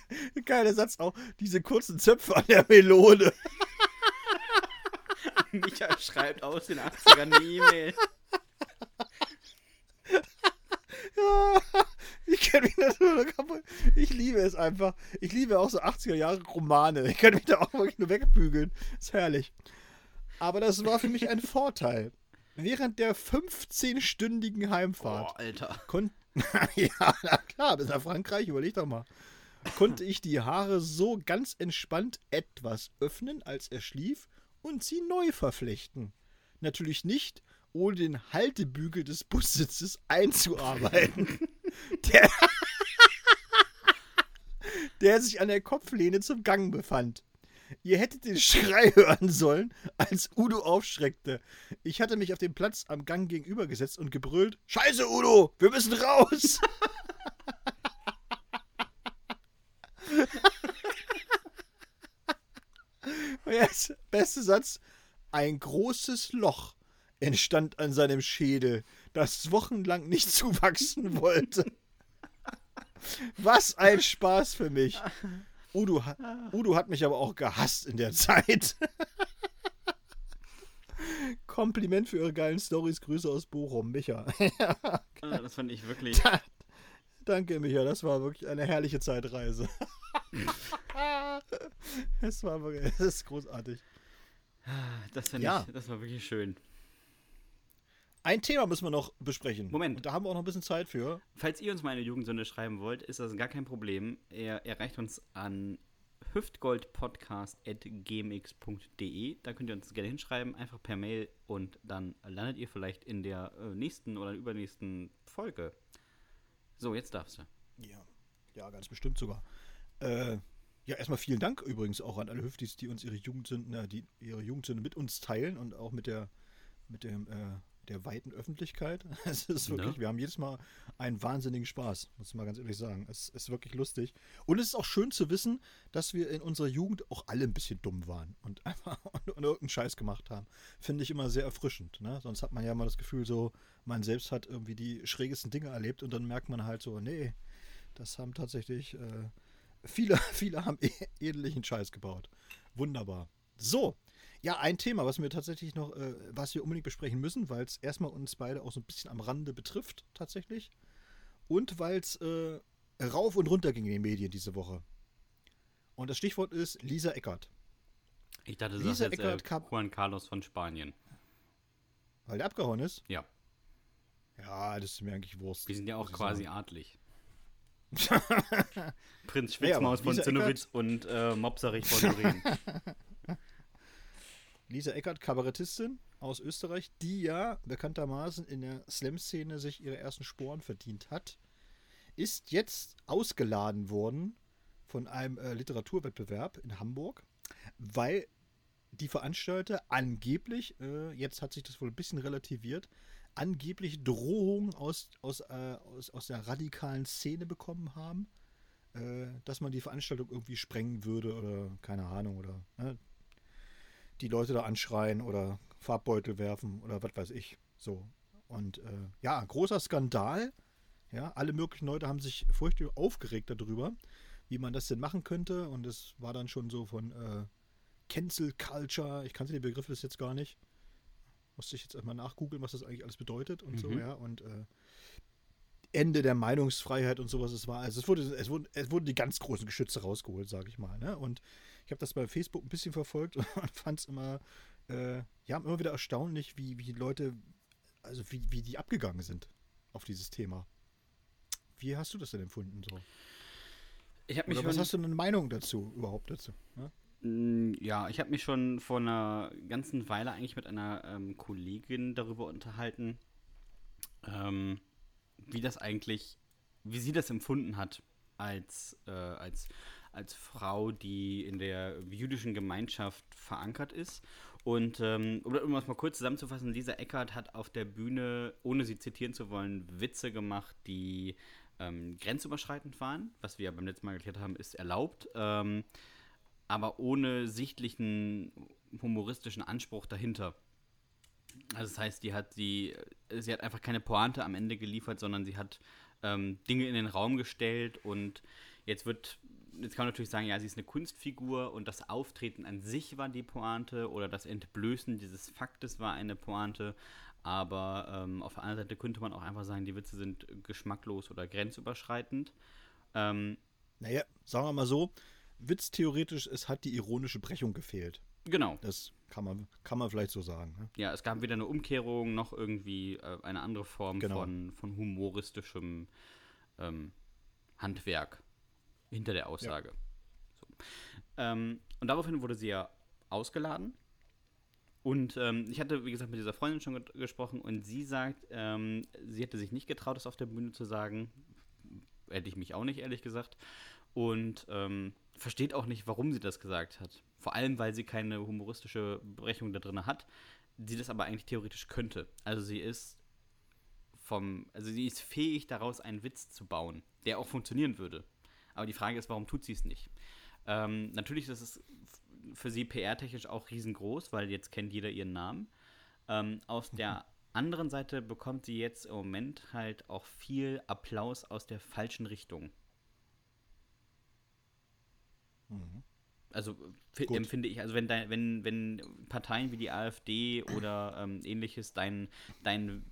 geile Satz auch, diese kurzen Zöpfe an der Melone. Micha schreibt aus den 80ern eine E-Mail. Ja, ich kenne mich das nur kaputt. Ich liebe es einfach. Ich liebe auch so 80er Jahre Romane. Ich kann mich da auch wirklich nur wegbügeln. Ist herrlich. Aber das war für mich ein Vorteil. Während der 15-stündigen Heimfahrt. Oh, Alter. Kon ja, na klar, bis nach Frankreich, überleg doch mal. Konnte ich die Haare so ganz entspannt etwas öffnen, als er schlief, und sie neu verflechten. Natürlich nicht, ohne den Haltebügel des Bussitzes einzuarbeiten. der, der sich an der Kopflehne zum Gang befand. Ihr hättet den Schrei hören sollen, als Udo aufschreckte. Ich hatte mich auf den Platz am Gang gegenüber gesetzt und gebrüllt: Scheiße, Udo, wir müssen raus! jetzt, beste Satz: Ein großes Loch entstand an seinem Schädel, das wochenlang nicht zuwachsen wollte. Was ein Spaß für mich. Udo, Udo hat mich aber auch gehasst in der Zeit. Kompliment für eure geilen Stories. Grüße aus Bochum, Micha. ah, das fand ich wirklich. Da, danke, Micha. Das war wirklich eine herrliche Zeitreise. es war wirklich, es ist großartig. Das, ja. ich, das war wirklich schön. Ein Thema müssen wir noch besprechen. Moment. Und da haben wir auch noch ein bisschen Zeit für. Falls ihr uns mal eine Jugendsünde schreiben wollt, ist das gar kein Problem. Ihr erreicht uns an hüftgoldpodcast.gmx.de. Da könnt ihr uns gerne hinschreiben, einfach per Mail und dann landet ihr vielleicht in der äh, nächsten oder übernächsten Folge. So, jetzt darfst du. Ja, ja, ganz bestimmt sogar. Äh, ja, erstmal vielen Dank übrigens auch an alle Hüftis, die uns ihre Jugendsünde, die ihre Jugendsünde mit uns teilen und auch mit der mit dem äh, der weiten Öffentlichkeit. Es ist wirklich, ja. wir haben jedes Mal einen wahnsinnigen Spaß, muss ich mal ganz ehrlich sagen. Es ist wirklich lustig. Und es ist auch schön zu wissen, dass wir in unserer Jugend auch alle ein bisschen dumm waren und einfach und, und irgendeinen Scheiß gemacht haben. Finde ich immer sehr erfrischend. Ne? Sonst hat man ja immer das Gefühl, so, man selbst hat irgendwie die schrägesten Dinge erlebt und dann merkt man halt so, nee, das haben tatsächlich äh, viele, viele haben ähnlichen Scheiß gebaut. Wunderbar. So, Ja, ein Thema, was wir tatsächlich noch, äh, was wir unbedingt besprechen müssen, weil es erstmal uns beide auch so ein bisschen am Rande betrifft, tatsächlich. Und weil es äh, rauf und runter ging in den Medien diese Woche. Und das Stichwort ist Lisa Eckert. Ich dachte, das Lisa ist jetzt Eckert äh, Juan Carlos von Spanien. Weil der abgehauen ist? Ja. Ja, das ist mir eigentlich Wurst. Wir sind ja auch quasi sagen. adlig. Prinz Ja, Schwitzmaus von Lisa Zinnowitz und äh, Mopserich von Doreen. Lisa Eckert, Kabarettistin aus Österreich, die ja bekanntermaßen in der Slam-Szene sich ihre ersten Sporen verdient hat, ist jetzt ausgeladen worden von einem äh, Literaturwettbewerb in Hamburg, weil die Veranstalter angeblich, äh, jetzt hat sich das wohl ein bisschen relativiert, angeblich Drohungen aus, aus, äh, aus, aus der radikalen Szene bekommen haben, äh, dass man die Veranstaltung irgendwie sprengen würde oder keine Ahnung oder ne, die Leute da anschreien oder Farbbeutel werfen oder was weiß ich. So. Und äh, ja, großer Skandal. Ja, alle möglichen Leute haben sich furchtbar aufgeregt darüber, wie man das denn machen könnte. Und es war dann schon so von äh, Cancel Culture. Ich kannte den Begriff bis jetzt gar nicht. Musste ich jetzt erstmal nachgoogeln, was das eigentlich alles bedeutet und so, Mhm. ja. Und äh, Ende der Meinungsfreiheit und sowas. Es war, also es wurde, es wurden, es wurden die ganz großen Geschütze rausgeholt, sage ich mal. Ne? Und ich habe das bei Facebook ein bisschen verfolgt und fand es immer, äh, ja, immer wieder erstaunlich, wie, wie Leute, also wie, wie die abgegangen sind auf dieses Thema. Wie hast du das denn empfunden so? Ich habe mich Oder was hast du denn eine Meinung dazu, überhaupt dazu? Ne? Ja, ich habe mich schon vor einer ganzen Weile eigentlich mit einer ähm, Kollegin darüber unterhalten, ähm, wie das eigentlich, wie sie das empfunden hat als, äh, als, als Frau, die in der jüdischen Gemeinschaft verankert ist. Und ähm, um, das mal kurz zusammenzufassen, Lisa Eckert hat auf der Bühne, ohne sie zitieren zu wollen, Witze gemacht, die ähm, grenzüberschreitend waren. Was wir ja beim letzten Mal geklärt haben, ist erlaubt. Ähm, aber ohne sichtlichen humoristischen Anspruch dahinter. Also das heißt, die hat die, sie hat einfach keine Pointe am Ende geliefert, sondern sie hat ähm, Dinge in den Raum gestellt und jetzt wird, jetzt kann man natürlich sagen, ja, sie ist eine Kunstfigur und das Auftreten an sich war die Pointe oder das Entblößen dieses Faktes war eine Pointe, aber ähm, auf der anderen Seite könnte man auch einfach sagen, die Witze sind geschmacklos oder grenzüberschreitend. Ähm, Naja, sagen wir mal so, Witz theoretisch, es hat die ironische Brechung gefehlt. genau, Das kann man, kann man vielleicht so sagen. Ne? Ja, es gab weder eine Umkehrung noch irgendwie äh, eine andere Form Genau. von, von humoristischem ähm, Handwerk hinter der Aussage. So. Ähm, und daraufhin wurde sie ja ausgeladen. Und ähm, ich hatte, wie gesagt, mit dieser Freundin schon ge gesprochen und sie sagt, ähm, sie hätte sich nicht getraut, das auf der Bühne zu sagen. Hätte ich mich auch nicht, ehrlich gesagt. Und ähm, versteht auch nicht, warum sie das gesagt hat. Vor allem, weil sie keine humoristische Brechung da drin hat, sie das aber eigentlich theoretisch könnte. Also sie ist vom, also sie ist fähig daraus einen Witz zu bauen, der auch funktionieren würde. Aber die Frage ist, warum tut sie es nicht? Ähm, natürlich ist es für sie PR-technisch auch riesengroß, weil jetzt kennt jeder ihren Namen. Ähm, aus der anderen Seite bekommt sie jetzt im Moment halt auch viel Applaus aus der falschen Richtung. Mhm. Also Gut. empfinde ich, also wenn, dein, wenn, wenn Parteien wie die AfD oder ähm, ähnliches dein, dein,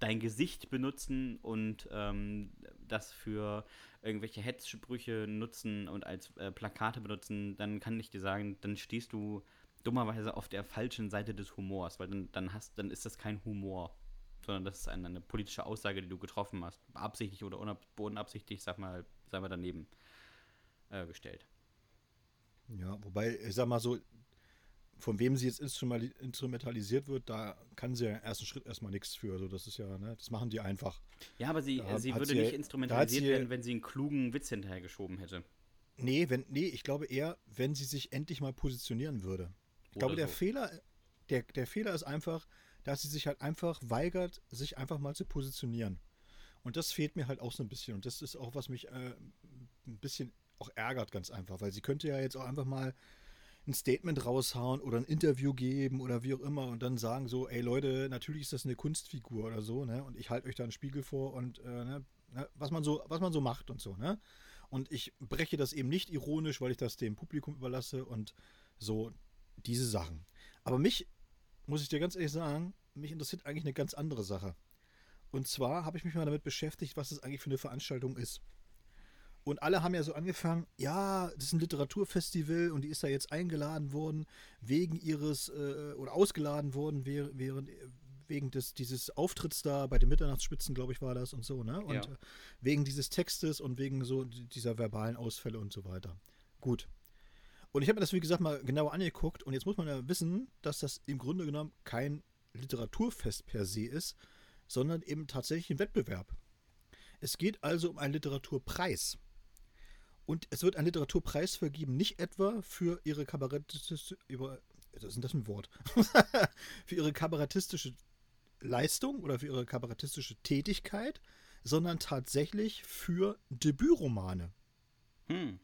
dein Gesicht benutzen und ähm, das für irgendwelche Hetzsprüche nutzen und als äh, Plakate benutzen, dann kann ich dir sagen, dann stehst du dummerweise auf der falschen Seite des Humors, weil dann, dann hast, dann ist das kein Humor, sondern das ist eine, eine politische Aussage, die du getroffen hast, absichtlich oder unab, unabsichtlich, sag mal, sei mal daneben äh, gestellt. Ja, wobei, ich sag mal so, von wem sie jetzt instrumentalisiert wird, da kann sie ja im ersten Schritt erstmal nichts für. Also das ist ja, ne, das machen die einfach. Ja, aber sie, Da sie würde sie- nicht instrumentalisiert sie- werden, wenn sie einen klugen Witz hinterhergeschoben hätte. Nee, wenn, nee, ich glaube eher, wenn sie sich endlich mal positionieren würde. Ich glaube, Oder der so. Fehler, der, der Fehler ist einfach, dass sie sich halt einfach weigert, sich einfach mal zu positionieren. Und das fehlt mir halt auch so ein bisschen. Und das ist auch, was mich äh, ein bisschen auch ärgert, ganz einfach. Weil sie könnte ja jetzt auch einfach mal ein Statement raushauen oder ein Interview geben oder wie auch immer und dann sagen so, ey Leute, natürlich ist das eine Kunstfigur oder so, ne? Und ich halte euch da einen Spiegel vor und äh, ne, ne, was man so, was man so macht und so, ne? Und ich breche das eben nicht ironisch, weil ich das dem Publikum überlasse und so diese Sachen. Aber mich, muss ich dir ganz ehrlich sagen, mich interessiert eigentlich eine ganz andere Sache. Und zwar habe ich mich mal damit beschäftigt, was das eigentlich für eine Veranstaltung ist. Und alle haben ja so angefangen, ja, das ist ein Literaturfestival und die ist da jetzt eingeladen worden wegen ihres, äh, oder ausgeladen worden während, wegen des, dieses Auftritts da bei den Mitternachtsspitzen, glaube ich, war das und so, ne? Und ja. Äh, wegen dieses Textes und wegen so dieser verbalen Ausfälle und so weiter. Gut. Und ich habe mir das, wie gesagt, mal genauer angeguckt und jetzt muss man ja wissen, dass das im Grunde genommen kein Literaturfest per se ist, sondern eben tatsächlich ein Wettbewerb. Es geht also um einen Literaturpreis. Und es wird ein Literaturpreis vergeben, nicht etwa für ihre kabarettistische, über, was ist das ein Wort? für ihre kabarettistische Leistung oder für ihre kabarettistische Tätigkeit, sondern tatsächlich für Debütromane. Hm.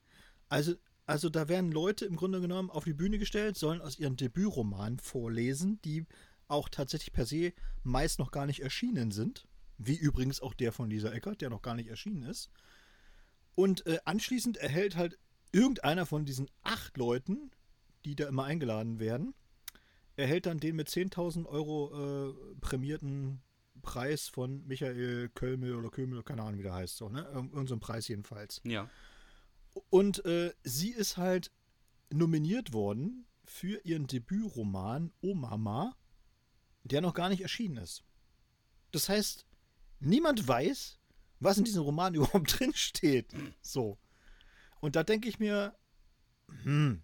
Also, also da werden Leute im Grunde genommen auf die Bühne gestellt, sollen aus ihren Debütromanen vorlesen, die auch tatsächlich per se meist noch gar nicht erschienen sind. Wie übrigens auch der von Lisa Eckert, der noch gar nicht erschienen ist. Und äh, anschließend erhält halt irgendeiner von diesen acht Leuten, die da immer eingeladen werden, erhält dann den mit 10.000 Euro äh, prämierten Preis von Michael Kölmel oder Kölmel, keine Ahnung, wie der heißt. So, ne? Irgend so ein Preis jedenfalls. Ja. Und äh, sie ist halt nominiert worden für ihren Debütroman O Mama, der noch gar nicht erschienen ist. Das heißt, niemand weiß, was in diesem Roman überhaupt drin steht. So. Und da denke ich mir, hm,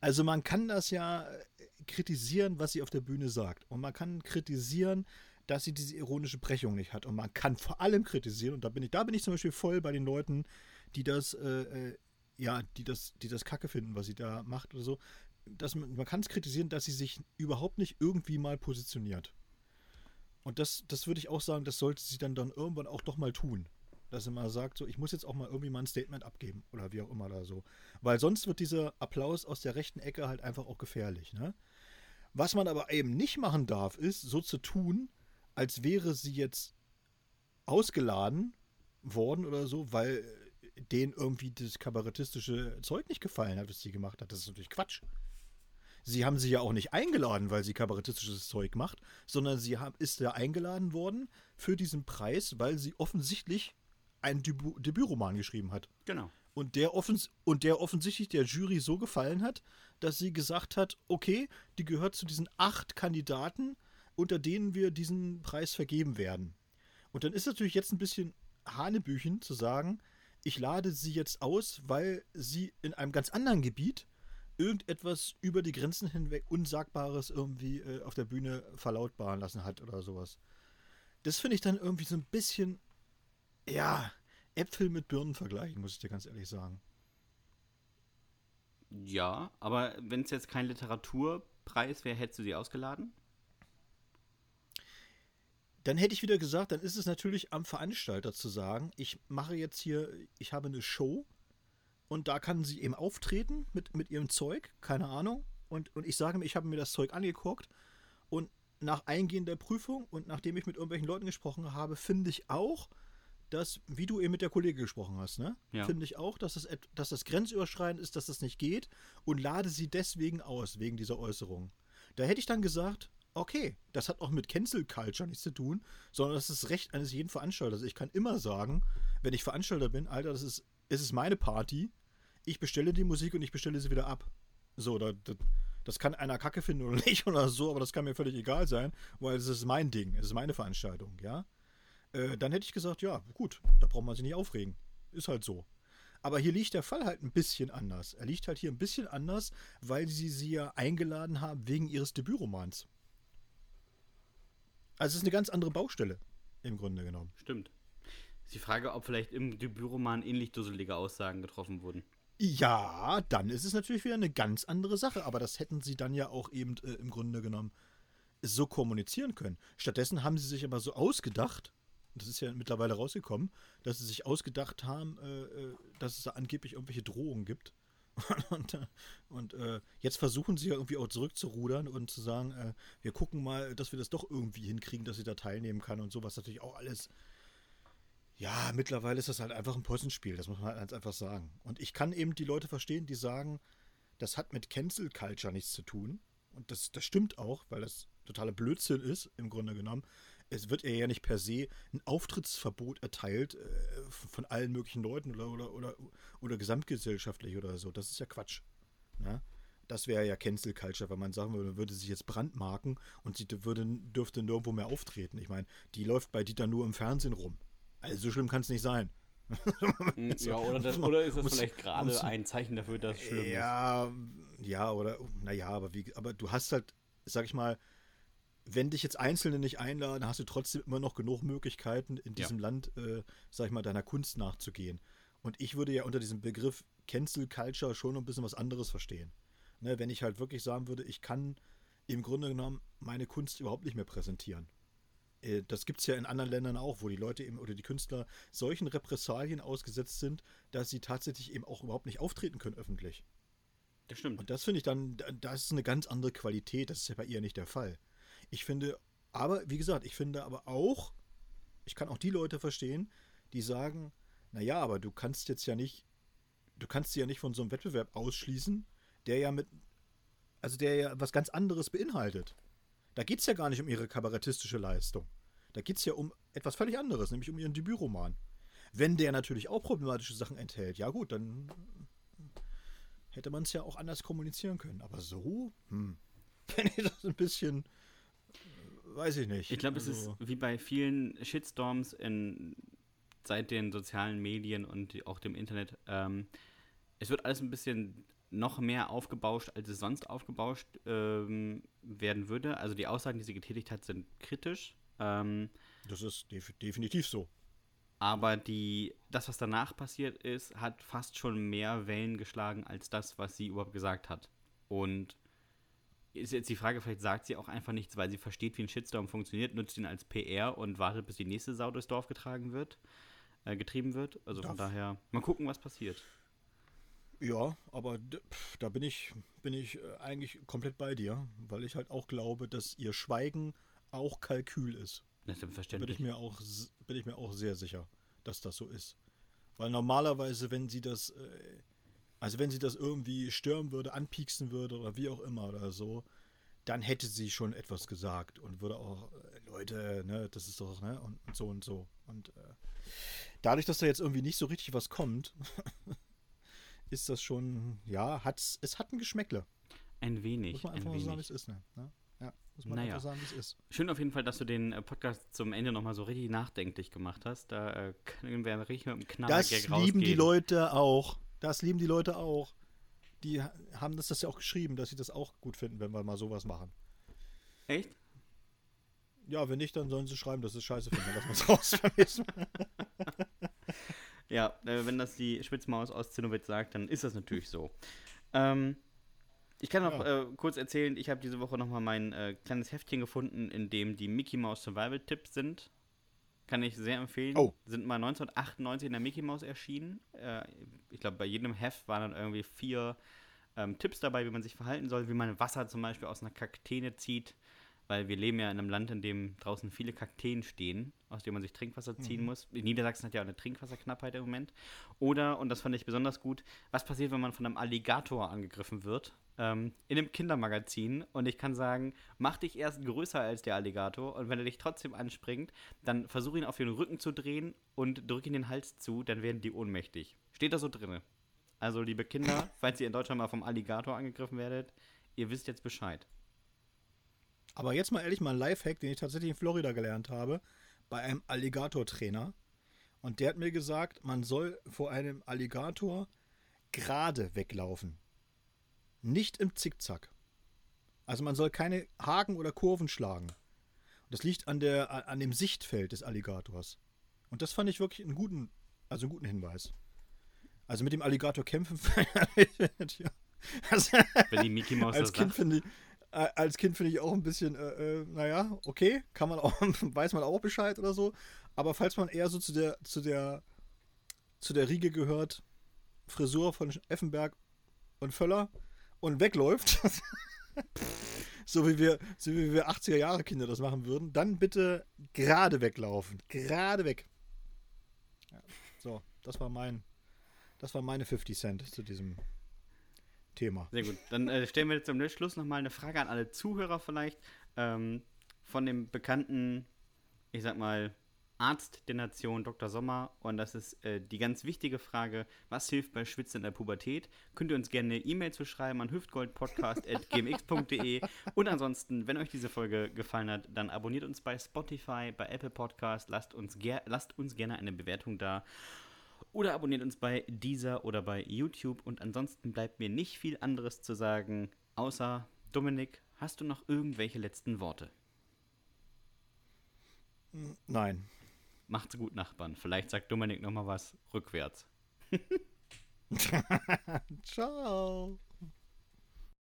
also man kann das ja kritisieren, was sie auf der Bühne sagt. Und man kann kritisieren, dass sie diese ironische Brechung nicht hat. Und man kann vor allem kritisieren, und da bin ich, da bin ich zum Beispiel voll bei den Leuten, die das, äh, äh ja, die das, die das Kacke finden, was sie da macht oder so. Dass man, man kann es kritisieren, dass sie sich überhaupt nicht irgendwie mal positioniert. Und das, das würde ich auch sagen, das sollte sie dann, dann irgendwann auch doch mal tun dass er mal sagt, so, ich muss jetzt auch mal irgendwie mal ein Statement abgeben oder wie auch immer da so. Weil sonst wird dieser Applaus aus der rechten Ecke halt einfach auch gefährlich, ne? Was man aber eben nicht machen darf, ist so zu tun, als wäre sie jetzt ausgeladen worden oder so, weil denen irgendwie das kabarettistische Zeug nicht gefallen hat, was sie gemacht hat. Das ist natürlich Quatsch. Sie haben sie ja auch nicht eingeladen, weil sie kabarettistisches Zeug macht, sondern sie haben, ist ja eingeladen worden für diesen Preis, weil sie offensichtlich einen Debü Debütroman geschrieben hat. Genau. Und der, offens und der offensichtlich der Jury so gefallen hat, dass sie gesagt hat, okay, die gehört zu diesen acht Kandidaten, unter denen wir diesen Preis vergeben werden. Und dann ist natürlich jetzt ein bisschen Hanebüchen zu sagen, ich lade sie jetzt aus, weil sie in einem ganz anderen Gebiet irgendetwas über die Grenzen hinweg Unsagbares irgendwie äh, auf der Bühne verlautbaren lassen hat oder sowas. Das finde ich dann irgendwie so ein bisschen ja, Äpfel mit Birnen vergleichen, muss ich dir ganz ehrlich sagen. Ja, aber wenn es jetzt kein Literaturpreis wäre, hättest du sie ausgeladen? Dann hätte ich wieder gesagt, dann ist es natürlich am Veranstalter zu sagen, ich mache jetzt hier, ich habe eine Show und da kann sie eben auftreten mit, mit ihrem Zeug, keine Ahnung. Und, und ich sage mir, ich habe mir das Zeug angeguckt und nach eingehender Prüfung und nachdem ich mit irgendwelchen Leuten gesprochen habe, finde ich auch, dass, wie du eben mit der Kollegin gesprochen hast, ne? Ja. Finde ich auch, dass das, dass das grenzüberschreitend ist, dass das nicht geht und lade sie deswegen aus, wegen dieser Äußerung. Da hätte ich dann gesagt, okay, das hat auch mit Cancel Culture nichts zu tun, sondern das ist Recht eines jeden Veranstalters. Ich kann immer sagen, wenn ich Veranstalter bin, Alter, das ist, es ist meine Party, ich bestelle die Musik und ich bestelle sie wieder ab. So, da, da, das kann einer Kacke finden oder nicht oder so, aber das kann mir völlig egal sein, weil es ist mein Ding, es ist meine Veranstaltung, ja. Äh, dann hätte ich gesagt, ja, gut, da braucht man sich nicht aufregen. Ist halt so. Aber hier liegt der Fall halt ein bisschen anders. Er liegt halt hier ein bisschen anders, weil sie sie ja eingeladen haben wegen ihres Debütromans. Also es ist eine ganz andere Baustelle, im Grunde genommen. Stimmt. Die Frage, ob vielleicht im Debütroman ähnlich dusselige Aussagen getroffen wurden. Ja, dann ist es natürlich wieder eine ganz andere Sache. Aber das hätten sie dann ja auch eben äh, im Grunde genommen so kommunizieren können. Stattdessen haben sie sich aber so ausgedacht, das ist ja mittlerweile rausgekommen, dass sie sich ausgedacht haben, äh, äh dass es da angeblich irgendwelche Drohungen gibt. und, äh, und äh, jetzt versuchen sie ja irgendwie auch zurückzurudern und zu sagen, äh, wir gucken mal, dass wir das doch irgendwie hinkriegen, dass sie da teilnehmen kann und sowas natürlich auch alles. Ja, mittlerweile ist das halt einfach ein Possenspiel, das muss man halt einfach sagen. Und ich kann eben die Leute verstehen, die sagen, das hat mit Cancel Culture nichts zu tun und das, das stimmt auch, weil das totaler Blödsinn ist, im Grunde genommen, es wird ihr ja nicht per se ein Auftrittsverbot erteilt äh, von allen möglichen Leuten oder, oder, oder, oder gesamtgesellschaftlich oder so. Das ist ja Quatsch. Ne? Das wäre ja Cancel Culture, wenn man sagen würde, man würde sich jetzt brandmarken und sie würde, dürfte nirgendwo mehr auftreten. Ich meine, die läuft bei Dieter nur im Fernsehen rum. Also so schlimm kann es nicht sein. Hm, ja, oder, das, oder ist das vielleicht gerade ein Zeichen dafür, dass es schlimm ja, ist? Ja, oder, naja, aber, wie, aber du hast halt, sag ich mal, wenn dich jetzt Einzelne nicht einladen, hast du trotzdem immer noch genug Möglichkeiten, in diesem ja. Land, äh, sag ich mal, deiner Kunst nachzugehen. Und ich würde ja unter diesem Begriff Cancel Culture schon ein bisschen was anderes verstehen. Ne, wenn ich halt wirklich sagen würde, ich kann im Grunde genommen meine Kunst überhaupt nicht mehr präsentieren. Äh, das gibt es ja in anderen Ländern auch, wo die Leute eben oder die Künstler solchen Repressalien ausgesetzt sind, dass sie tatsächlich eben auch überhaupt nicht auftreten können öffentlich. Das stimmt. Und das finde ich dann, das ist eine ganz andere Qualität. Das ist ja bei ihr nicht der Fall. Ich finde, aber wie gesagt, ich finde aber auch, ich kann auch die Leute verstehen, die sagen, naja, aber du kannst jetzt ja nicht, du kannst sie ja nicht von so einem Wettbewerb ausschließen, der ja mit, also der ja was ganz anderes beinhaltet. Da geht es ja gar nicht um ihre kabarettistische Leistung. Da geht es ja um etwas völlig anderes, nämlich um ihren Debütroman. Wenn der natürlich auch problematische Sachen enthält, ja gut, dann hätte man es ja auch anders kommunizieren können. Aber so, hm, finde ich das ein bisschen, weiß ich nicht. Ich glaube, also, es ist wie bei vielen Shitstorms in, seit den sozialen Medien und auch dem Internet. Ähm, es wird alles ein bisschen noch mehr aufgebauscht, als es sonst aufgebauscht ähm, werden würde. Also die Aussagen, die sie getätigt hat, sind kritisch. Ähm, das ist def definitiv so. Aber die, das, was danach passiert ist, hat fast schon mehr Wellen geschlagen als das, was sie überhaupt gesagt hat. Und ist jetzt die Frage, vielleicht sagt sie auch einfach nichts, weil sie versteht, wie ein Shitstorm funktioniert, nutzt ihn als PR und wartet, bis die nächste Sau durchs Dorf getragen wird, äh, getrieben wird. Also Darf. von daher, mal gucken, was passiert. Ja, aber da bin ich, bin ich äh, eigentlich komplett bei dir, weil ich halt auch glaube, dass ihr Schweigen auch Kalkül ist. Das ist Bin ich, mir auch, bin ich mir auch sehr sicher, dass das so ist. Weil normalerweise, wenn sie das, äh, also wenn sie das irgendwie stören würde, anpieksen würde oder wie auch immer oder so, dann hätte sie schon etwas gesagt und würde auch, äh, Leute, ne, das ist doch, ne, und, und so und so. Und äh, dadurch, dass da jetzt irgendwie nicht so richtig was kommt, ist das schon, ja, hat's, es hat ein Geschmäckle. Ein wenig. Muss man einfach mal sagen, wie es ist, ne? Ja, muss man naja. einfach sagen, wie es ist. Schön auf jeden Fall, dass du den äh, Podcast zum Ende nochmal so richtig nachdenklich gemacht hast. Da äh, können wir richtig mit einem Knaller Das lieben rausgehen. die Leute auch. Das lieben die Leute auch. Die haben das, das ja auch geschrieben, dass sie das auch gut finden, wenn wir mal sowas machen. Echt? Ja, wenn nicht, dann sollen sie schreiben, dass es scheiße finden. Wir es raus. Ja, äh, wenn das die Spitzmaus aus Zinnowitz sagt, dann ist das natürlich so. Ähm, ich kann noch ja. äh, kurz erzählen, ich habe diese Woche nochmal mein äh, kleines Heftchen gefunden, in dem die Mickey Mouse Survival Tipps sind. Kann ich sehr empfehlen. Oh. Sind mal 1998 in der Mickey Mouse erschienen. Äh, ich glaube, bei jedem Heft waren dann irgendwie vier ähm, Tipps dabei, wie man sich verhalten soll, wie man Wasser zum Beispiel aus einer Kakteen zieht, weil wir leben ja in einem Land, in dem draußen viele Kakteen stehen, aus denen man sich Trinkwasser ziehen mhm. muss. Niedersachsen hat ja auch eine Trinkwasserknappheit im Moment. Oder, und das fand ich besonders gut, was passiert, wenn man von einem Alligator angegriffen wird? Ähm, in einem Kindermagazin. Und ich kann sagen, mach dich erst größer als der Alligator und wenn er dich trotzdem anspringt, dann versuch ihn auf den Rücken zu drehen und drück ihn den Hals zu, dann werden die ohnmächtig. Steht da so drin. Also, liebe Kinder, falls ihr in Deutschland mal vom Alligator angegriffen werdet, ihr wisst jetzt Bescheid. Aber jetzt mal ehrlich, mal ein Lifehack, den ich tatsächlich in Florida gelernt habe, bei einem Alligator-Trainer. Und der hat mir gesagt, man soll vor einem Alligator gerade weglaufen. Nicht im Zickzack. Also man soll keine Haken oder Kurven schlagen. Das liegt an, der, an dem Sichtfeld des Alligators. Und das fand ich wirklich einen guten, also einen guten Hinweis. Also mit dem Alligator kämpfen. also, Wenn die Mickey Mouse als Kind finde ich, als Kind finde ich auch ein bisschen, äh, äh, naja, okay, kann man auch, weiß man auch Bescheid oder so. Aber falls man eher so zu der, zu der, zu der Riege gehört, Frisur von Effenberg und Völler und wegläuft, so wie wir, so wie wir 80er Jahre Kinder das machen würden, dann bitte gerade weglaufen. Gerade weg. Ja, so, das war mein, das war meine 50 Cent zu diesem Thema. Sehr gut. Dann äh, stellen wir zum Schluss nochmal eine Frage an alle Zuhörer vielleicht. Ähm, von dem bekannten, ich sag mal, Arzt der Nation, Dr. Sommer. Und das ist äh, die ganz wichtige Frage, was hilft bei Schwitzen in der Pubertät? Könnt ihr uns gerne eine E-Mail zu schreiben an hüftgoldpodcast.gmx.de. Und ansonsten, wenn euch diese Folge gefallen hat, dann abonniert uns bei Spotify, bei Apple Podcast, lasst uns, lasst uns gerne eine Bewertung da. Oder abonniert uns bei Deezer oder bei YouTube. Und ansonsten bleibt mir nicht viel anderes zu sagen, außer Dominik, hast du noch irgendwelche letzten Worte? Nein. Macht's gut, Nachbarn. Vielleicht sagt Dominik noch mal was rückwärts. Ciao.